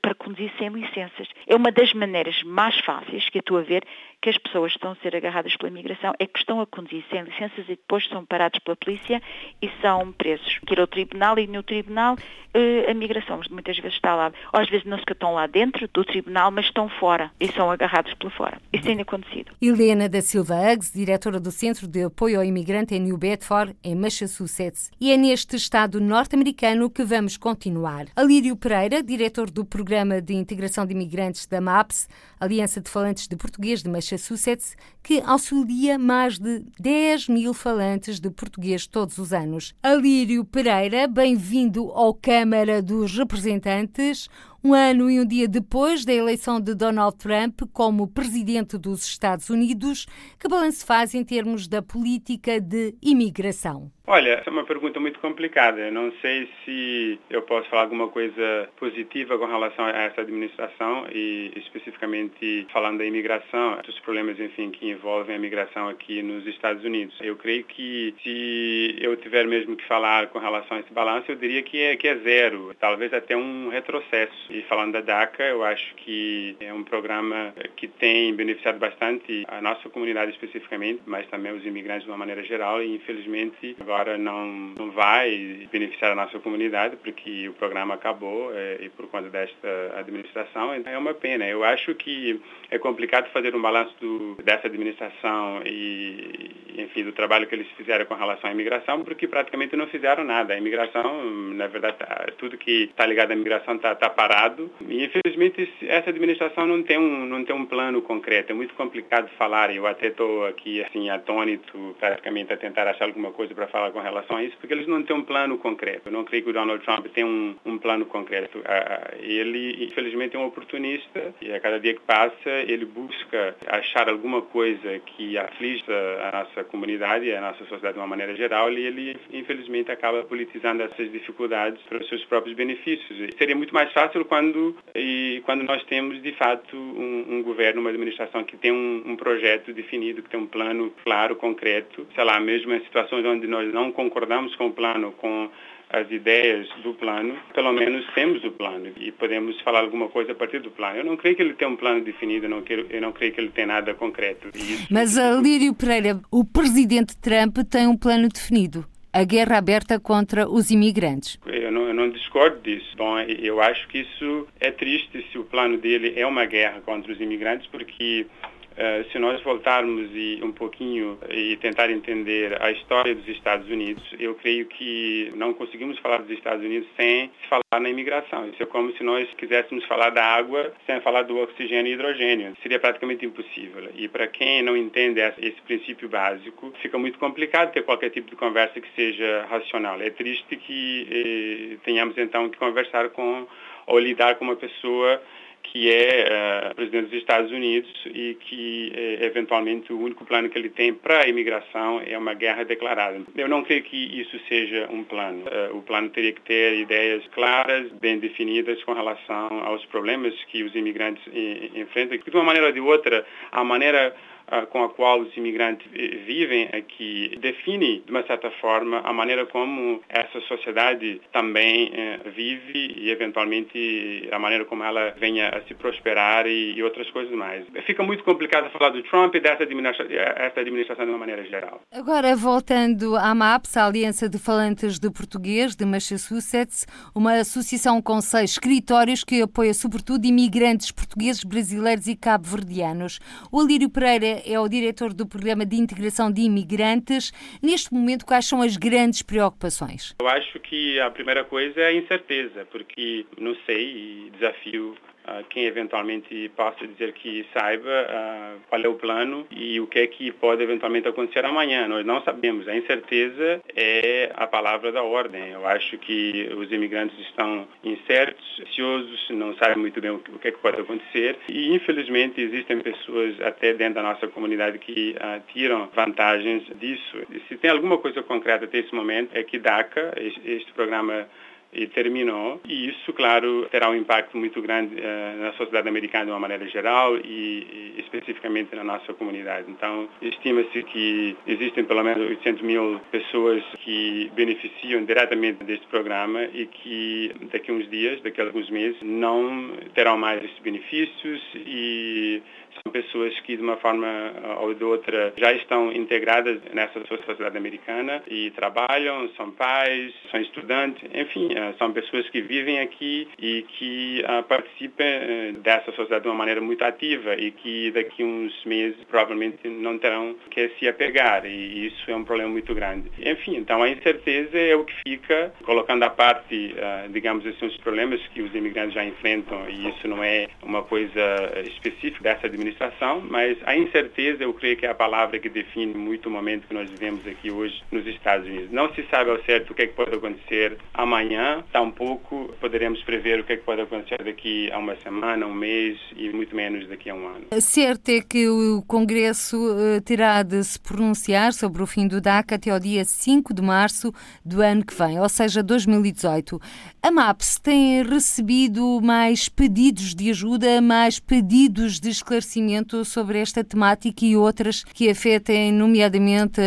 para conduzir sem licenças. É uma das maneiras mais fáceis que eu estou a ver que as pessoas estão a ser agarradas pela imigração é que estão a conduzir sem licenças e depois são parados pela polícia e são presos. Que ao tribunal e no tribunal eh, a migração muitas vezes está lá. Ou às vezes não se estão lá dentro do tribunal, mas estão fora e são agarrados pela fora. Isso tem acontecido. Helena da Silva Uggs, diretora do Centro de Apoio ao Imigrante em New Bedford, em Massachusetts. E é neste estado norte-americano que vamos continuar. Alírio Pereira, diretor do Programa de Integração de Imigrantes da MAPS, Aliança de Falantes de Português de Massachusetts, que auxilia mais de 10 mil falantes de português todos os anos. Alírio Pereira, bem-vindo ao Câmara dos Representantes um ano e um dia depois da eleição de Donald Trump como presidente dos Estados Unidos, que balanço faz em termos da política de imigração? Olha, é uma pergunta muito complicada. Eu não sei se eu posso falar alguma coisa positiva com relação a essa administração e especificamente falando da imigração, dos problemas, enfim, que envolvem a imigração aqui nos Estados Unidos. Eu creio que se eu tiver mesmo que falar com relação a esse balanço, eu diria que é, que é zero, talvez até um retrocesso. E falando da DACA, eu acho que é um programa que tem beneficiado bastante a nossa comunidade especificamente, mas também os imigrantes de uma maneira geral e infelizmente agora não, não vai beneficiar a nossa comunidade porque o programa acabou é, e por conta desta administração. É uma pena. Eu acho que é complicado fazer um balanço do, dessa administração e, enfim, do trabalho que eles fizeram com relação à imigração, porque praticamente não fizeram nada. A imigração, na verdade, tá, tudo que está ligado à imigração está tá parado e infelizmente essa administração não tem um não tem um plano concreto. É muito complicado falar. Eu até estou aqui assim atônito praticamente a tentar achar alguma coisa para falar com relação a isso, porque eles não têm um plano concreto. Eu não creio que o Donald Trump tenha um, um plano concreto. Ele infelizmente é um oportunista e a cada dia que passa ele busca achar alguma coisa que aflige a nossa comunidade, a nossa sociedade de uma maneira geral e ele infelizmente acaba politizando essas dificuldades para os seus próprios benefícios. Seria muito mais fácil quando, e quando nós temos, de fato, um, um governo, uma administração que tem um, um, projeto definido, que tem um plano claro, concreto, sei lá, mesmo em situações onde nós não concordamos com o plano, com as ideias do plano, pelo menos temos o plano e podemos falar alguma coisa a partir do plano. Eu não creio que ele tenha um plano definido, eu não, quero, eu não creio que ele tenha nada concreto. Isso... Mas, Lírio Pereira, o presidente Trump tem um plano definido a guerra aberta contra os imigrantes. Eu não, eu não não discordo disso. Bom, eu acho que isso é triste se o plano dele é uma guerra contra os imigrantes, porque Uh, se nós voltarmos e um pouquinho e tentar entender a história dos Estados Unidos, eu creio que não conseguimos falar dos Estados Unidos sem falar na imigração. Isso é como se nós quiséssemos falar da água sem falar do oxigênio e hidrogênio. Seria praticamente impossível. E para quem não entende esse princípio básico, fica muito complicado ter qualquer tipo de conversa que seja racional. É triste que eh, tenhamos então que conversar com ou lidar com uma pessoa que é uh, presidente dos Estados Unidos e que uh, eventualmente o único plano que ele tem para a imigração é uma guerra declarada. Eu não creio que isso seja um plano. Uh, o plano teria que ter ideias claras, bem definidas com relação aos problemas que os imigrantes enfrentam, de uma maneira ou de outra, a maneira com a qual os imigrantes vivem aqui define, de uma certa forma, a maneira como essa sociedade também eh, vive e, eventualmente, a maneira como ela venha a se prosperar e, outras coisas mais. Fica muito complicado falar do Trump e dessa administração, essa administração de uma maneira geral. Agora, voltando à MAPS, a Aliança de Falantes de Português de Massachusetts, uma associação com seis escritórios que apoia sobretudo imigrantes portugueses, brasileiros e cabo-verdianos. O Alírio Pereira é o diretor do Programa de Integração de Imigrantes. Neste momento, quais são as grandes preocupações? Eu acho que a primeira coisa é a incerteza, porque não sei desafio quem eventualmente possa dizer que saiba uh, qual é o plano e o que é que pode eventualmente acontecer amanhã. Nós não sabemos. A incerteza é a palavra da ordem. Eu acho que os imigrantes estão incertos, ansiosos, não sabem muito bem o que é que pode acontecer e, infelizmente, existem pessoas até dentro da nossa comunidade que uh, tiram vantagens disso. Se tem alguma coisa concreta até esse momento é que DACA, este programa e terminou. E isso, claro, terá um impacto muito grande uh, na sociedade americana de uma maneira geral e, e especificamente na nossa comunidade. Então, estima-se que existem pelo menos 800 mil pessoas que beneficiam diretamente deste programa e que daqui a uns dias, daqui a alguns meses, não terão mais esses benefícios e são pessoas que, de uma forma ou de outra, já estão integradas nessa sociedade americana e trabalham, são pais, são estudantes, enfim, eh, são pessoas que vivem aqui e que uh, participam dessa sociedade de uma maneira muito ativa e que daqui uns meses provavelmente não terão que se apegar e isso é um problema muito grande. Enfim, então a incerteza é o que fica, colocando à parte, digamos assim, os problemas que os imigrantes já enfrentam e isso não é uma coisa específica dessa administração, mas a incerteza eu creio que é a palavra que define muito o momento que nós vivemos aqui hoje nos Estados Unidos. Não se sabe ao certo o que, é que pode acontecer amanhã, tampouco poderemos prever o que, é que pode acontecer daqui a uma semana, um mês e muito menos daqui a um ano. Certo é que o Congresso uh, terá de se pronunciar sobre o fim do DACA até ao dia 5 de março do ano que vem, ou seja, 2018. A MAPS tem recebido mais pedidos de ajuda, mais pedidos de esclarecimento sobre esta temática e outras que afetem, nomeadamente,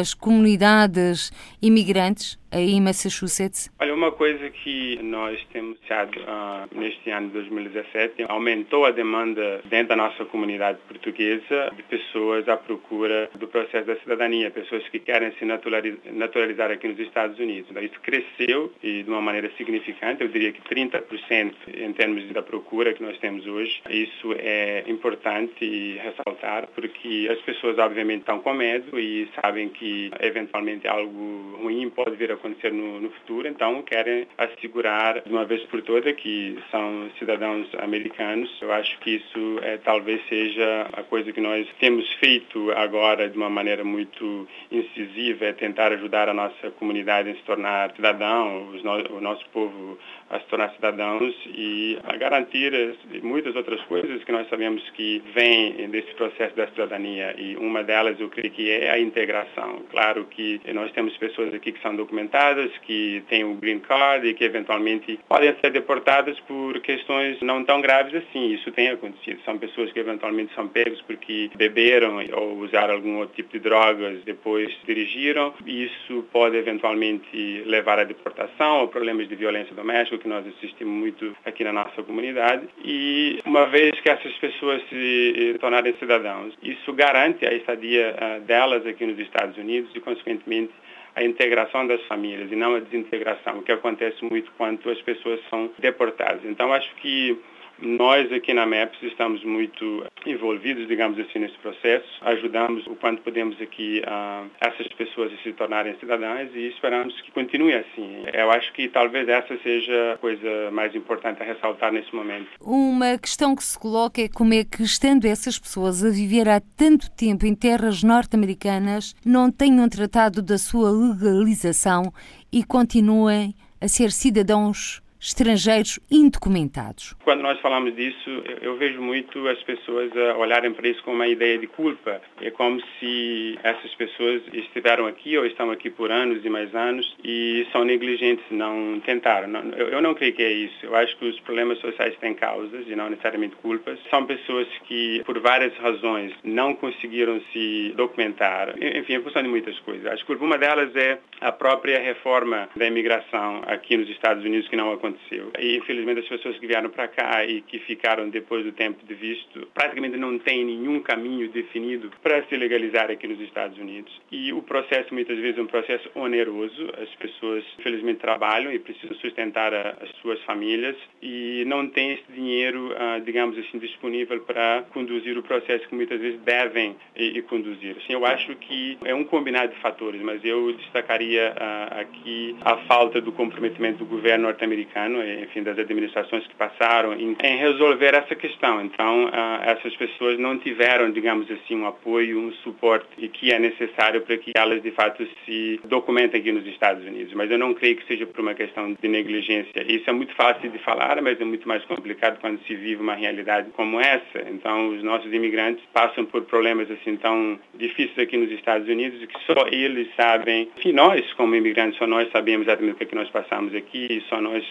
as comunidades imigrantes? Aí em Massachusetts? Olha, uma coisa que nós temos iniciado uh, neste ano de 2017 aumentou a demanda dentro da nossa comunidade portuguesa de pessoas à procura do processo da cidadania, pessoas que querem se naturalizar aqui nos Estados Unidos. Isso cresceu e de uma maneira significante, eu diria que 30% em termos da procura que nós temos hoje. Isso é importante ressaltar porque as pessoas obviamente estão com medo e sabem que eventualmente algo ruim pode vir a acontecer no, no, futuro, então querem assegurar de uma vez por todas que são cidadãos americanos. Eu acho que isso é, talvez seja a coisa que nós temos feito agora de uma maneira muito incisiva, é tentar ajudar a nossa comunidade a se tornar cidadão, no, o nosso povo a se tornar cidadãos e a garantir muitas outras coisas que nós sabemos que vêm desse processo da cidadania e uma delas eu creio que é a integração. Claro que nós temos pessoas aqui que são documentadas, que têm o green card e que eventualmente podem ser deportadas por questões não tão graves assim. Isso tem acontecido. São pessoas que eventualmente são pegos porque beberam ou usaram algum outro tipo de drogas, depois dirigiram. Isso pode eventualmente levar à deportação ou problemas de violência doméstica que nós assistimos muito aqui na nossa comunidade. E uma vez que essas pessoas se eh, tornarem cidadãos, isso garante a estadia uh, delas aqui nos Estados Unidos e, consequentemente, a integração das famílias e não a desintegração, que acontece muito quando as pessoas são deportadas. Então, acho que nós aqui na MEPS estamos muito envolvidos, digamos assim, nesse processo. Ajudamos o quanto podemos aqui a essas pessoas a se tornarem cidadãs e esperamos que continue assim. Eu acho que talvez essa seja a coisa mais importante a ressaltar nesse momento. Uma questão que se coloca é como é que, estando essas pessoas a viver há tanto tempo em terras norte-americanas, não tenham tratado da sua legalização e continuem a ser cidadãos estrangeiros indocumentados. Quando nós falamos disso, eu vejo muito as pessoas olharem para isso com uma ideia de culpa. É como se essas pessoas estiveram aqui ou estão aqui por anos e mais anos e são negligentes, não tentaram. Eu não creio que é isso. Eu acho que os problemas sociais têm causas e não necessariamente culpas. São pessoas que, por várias razões, não conseguiram se documentar. Enfim, é função de muitas coisas. Acho que uma delas é a própria reforma da imigração aqui nos Estados Unidos que não aconteceu aconteceu. E, infelizmente, as pessoas que vieram para cá e que ficaram depois do tempo de visto praticamente não têm nenhum caminho definido para se legalizar aqui nos Estados Unidos. E o processo, muitas vezes, é um processo oneroso. As pessoas, infelizmente, trabalham e precisam sustentar as suas famílias e não têm esse dinheiro, uh, digamos assim, disponível para conduzir o processo que muitas vezes devem e, e conduzir. Assim, eu acho que é um combinado de fatores, mas eu destacaria uh, aqui a falta do comprometimento do governo norte-americano americano, enfim, das administrações que passaram, em, em resolver essa questão. Então, uh, essas pessoas não tiveram, digamos assim, um apoio, um suporte que é necessário para que elas, de fato, se documentem aqui nos Estados Unidos. Mas eu não creio que seja por uma questão de negligência. Isso é muito fácil de falar, mas é muito mais complicado quando se vive uma realidade como essa. Então, os nossos imigrantes passam por problemas assim tão difíceis aqui nos Estados Unidos que só eles sabem. Enfim, nós, como imigrantes, só nós sabemos exatamente o que, é que nós passamos aqui, só nós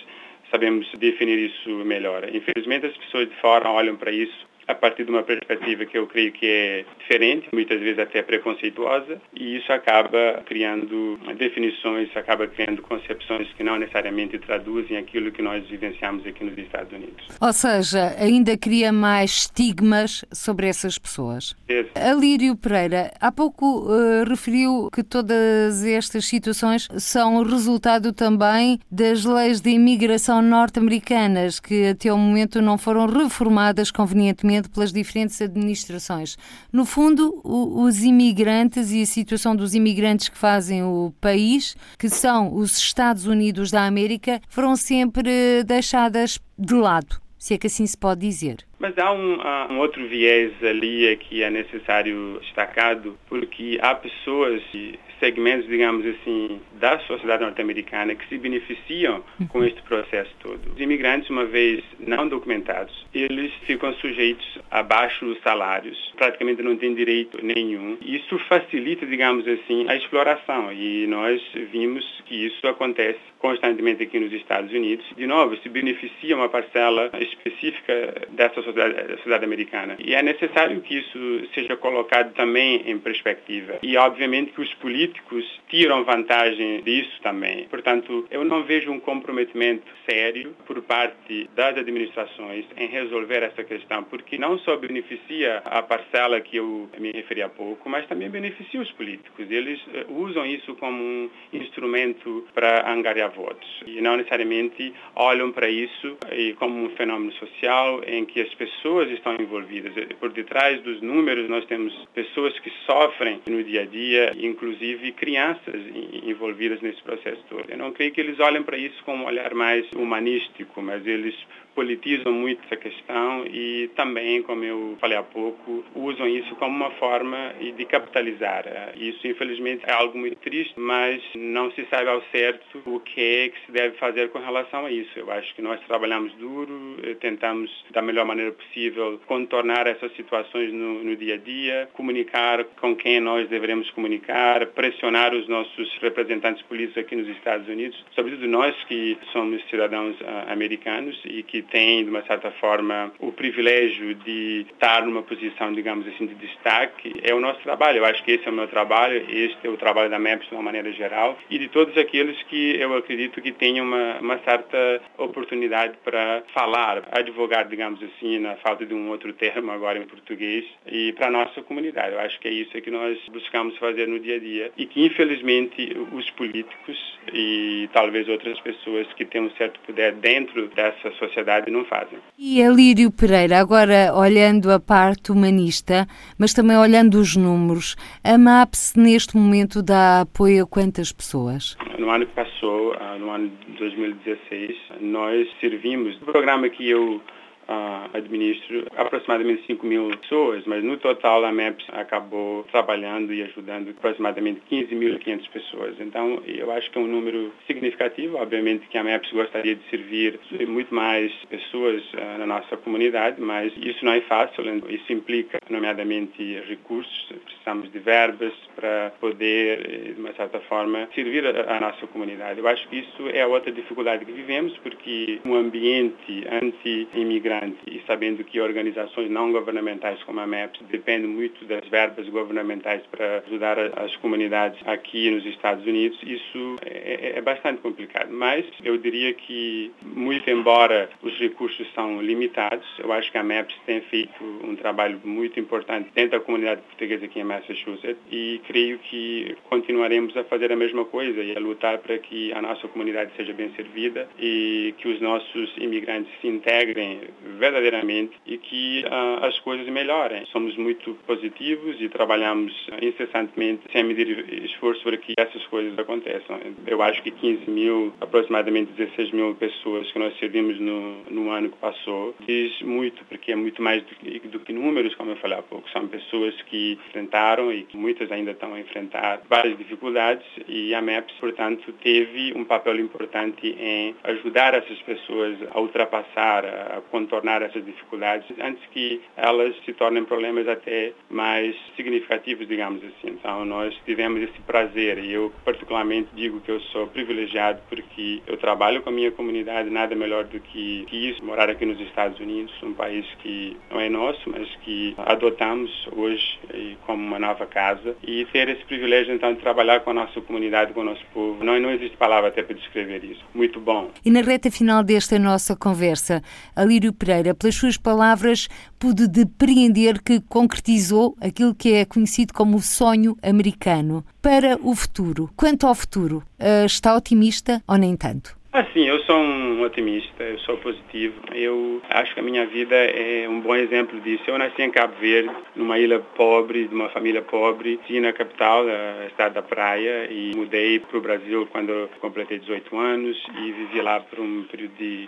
sabemos definir isso melhor. Infelizmente, as pessoas de fora olham para isso a partir de uma perspectiva que eu creio que é diferente, muitas vezes até preconceituosa, e isso acaba criando definições, acaba criando concepções que não necessariamente traduzem aquilo que nós vivenciamos aqui nos Estados Unidos. Ou seja, ainda cria mais estigmas sobre essas pessoas. Alírio Pereira, há pouco uh, referiu que todas estas situações são resultado também das leis de imigração norte-americanas, que até o momento não foram reformadas convenientemente pelas diferentes administrações. No fundo, o, os imigrantes e a situação dos imigrantes que fazem o país, que são os Estados Unidos da América, foram sempre deixadas de lado, se é que assim se pode dizer. Mas há um, há um, outro viés ali que é necessário destacado, porque há pessoas e segmentos, digamos assim, da sociedade norte-americana que se beneficiam com este processo todo. Os imigrantes, uma vez não documentados, eles ficam sujeitos a baixos salários, praticamente não têm direito nenhum. Isso facilita, digamos assim, a exploração e nós vimos que isso acontece constantemente aqui nos Estados Unidos. De novo, se beneficia uma parcela específica dessa sociedade, sociedade americana. E é necessário que isso seja colocado também em perspectiva. E, obviamente, que os políticos tiram vantagem disso também. Portanto, eu não vejo um comprometimento sério por parte das administrações em resolver essa questão, porque não só beneficia a parcela que eu me referi há pouco, mas também beneficia os políticos. Eles eh, usam isso como um instrumento para angariar votos e não necessariamente olham para isso como um fenômeno social em que as pessoas estão envolvidas. Por detrás dos números, nós temos pessoas que sofrem no dia a dia, inclusive crianças envolvidas nesse processo todo. Eu não creio que eles olhem para isso com um olhar mais humanístico, mas eles politizam muito essa questão e também, como eu falei há pouco, usam isso como uma forma de capitalizar. Isso, infelizmente, é algo muito triste, mas não se sabe ao certo o que é que se deve fazer com relação a isso. Eu acho que nós trabalhamos duro, eh, tentamos, da melhor maneira possível, contornar essas situações no, no dia a dia, comunicar com quem nós devemos comunicar, pressionar os nossos representantes políticos aqui nos Estados Unidos, sobretudo nós que somos cidadãos uh, americanos e que tem, de uma certa forma, o privilégio de estar numa posição, digamos assim, de destaque, é o nosso trabalho. Eu acho que esse é o meu trabalho, este é o trabalho da MEPS de uma maneira geral e de todos aqueles que eu acredito que tenham uma, uma certa oportunidade para falar, advogar, digamos assim, na falta de um outro termo agora em português, e para a nossa comunidade. Eu acho que é isso que nós buscamos fazer no dia a dia e que, infelizmente, os políticos e talvez outras pessoas que têm um certo poder dentro dessa sociedade não fazem. E Alírio Pereira, agora olhando a parte humanista, mas também olhando os números, a MAPS neste momento dá apoio a quantas pessoas? No ano que passou, ah, no ano de 2016, nós servimos, o programa que eu uh, administro aproximadamente 5 mil pessoas, mas no total a MEPS acabou trabalhando e ajudando aproximadamente 15.500 pessoas. Então, eu acho que é um número significativo. Obviamente que a MEPS gostaria de servir muito mais pessoas uh, na nossa comunidade, mas isso não é fácil. Isso implica, nomeadamente, recursos. Precisamos de verbas para poder, eh, de uma certa forma, servir a, a nossa comunidade. Eu acho que isso é outra dificuldade que vivemos, porque um ambiente anti-imigrante e sabendo que organizações não governamentais como a MEPS dependem muito das verbas governamentais para ajudar as comunidades aqui nos Estados Unidos, isso é, é, é bastante complicado. Mas eu diria que, muito embora os recursos são limitados, eu acho que a MEPS tem feito um trabalho muito importante dentro da comunidade portuguesa aqui em Massachusetts e creio que continuaremos a fazer a mesma coisa e a lutar para que a nossa comunidade seja bem servida e que os nossos imigrantes se integrem verdadeiramente e que uh, as coisas melhorem. Somos muito positivos e trabalhamos incessantemente sem medir esforço para que essas coisas aconteçam. Eu acho que 15 mil, aproximadamente 16 mil pessoas que nós servimos no, no ano que passou, diz muito, porque é muito mais do que, do que números, como eu falei há pouco. São pessoas que enfrentaram e que muitas ainda estão a enfrentar várias dificuldades e a MEPS, portanto, teve um papel importante em ajudar essas pessoas a ultrapassar, a contornar contornar essas dificuldades antes que elas se tornem problemas até mais significativos, digamos assim. Então, nós tivemos esse prazer e eu particularmente digo que eu sou privilegiado porque eu trabalho com a minha comunidade, nada melhor do que, que isso, morar aqui nos Estados Unidos, um país que não é nosso, mas que adotamos hoje como uma nova casa e ter esse privilégio então de trabalhar com a nossa comunidade, com o nosso povo. Não, não existe palavra até para descrever isso. Muito bom. E na reta final desta nossa conversa, Alírio Pereira, pelas suas palavras, pude depreender que concretizou aquilo que é conhecido como o sonho americano para o futuro. Quanto ao futuro, eh, está otimista ou nem tanto? Assim, eu sou um otimista, eu sou positivo. Eu acho que a minha vida é um bom exemplo disso. Eu nasci em Cabo Verde, numa ilha pobre, de uma família pobre, e na capital, a estado da praia, e mudei para o Brasil quando completei 18 anos e vivi lá por um período de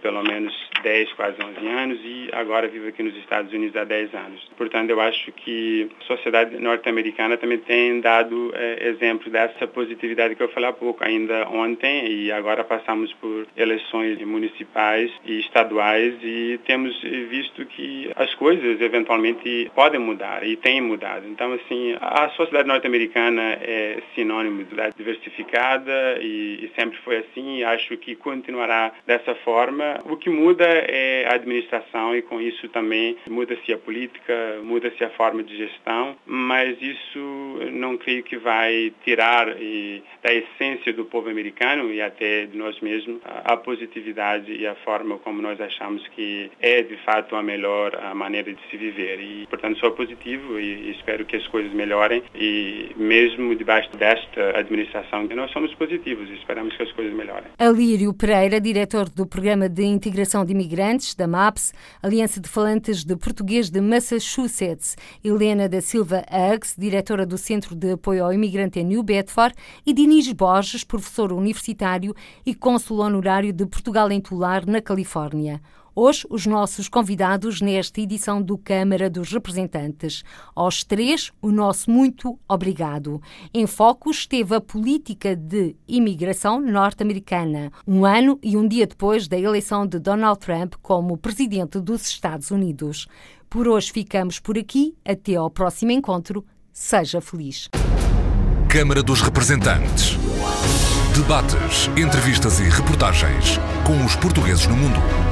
pelo menos 10, quase 11 anos e agora vivo aqui nos Estados Unidos há 10 anos. Portanto, eu acho que a sociedade norte-americana também tem dado é, exemplo dessa positividade que eu falei há pouco, ainda ontem e agora passamos por eleições municipais e estaduais e temos visto que as coisas eventualmente podem mudar e têm mudado. Então, assim, a sociedade norte-americana é sinônimo de diversificada e, e sempre foi assim e acho que continuará dessa forma forma, o que muda é a administração e com isso também muda-se a política, muda-se a forma de gestão, mas isso não creio que vai tirar da essência do povo americano e até de nós mesmos a, positividade e a forma como nós achamos que é de fato a melhor maneira de se viver. E, portanto, sou positivo e espero que as coisas melhorem e mesmo debaixo desta administração nós somos positivos e esperamos que as coisas melhorem. Alírio Pereira, diretor do programa Programa de Integração de Imigrantes, da MAPS, Aliança de Falantes de Português de Massachusetts, Helena da Silva Uggs, diretora do Centro de Apoio ao Imigrante em New Bedford, e Dinis Borges, professor universitário e cônsul honorário de Portugal em Tular, na Califórnia. Hoje, os nossos convidados nesta edição do Câmara dos Representantes. Aos três, o nosso muito obrigado. Em foco esteve a política de imigração norte-americana, um ano e um dia depois da eleição de Donald Trump como presidente dos Estados Unidos. Por hoje ficamos por aqui. Até ao próximo encontro. Seja feliz. Câmara dos Representantes. Debates, entrevistas e reportagens com os portugueses no mundo.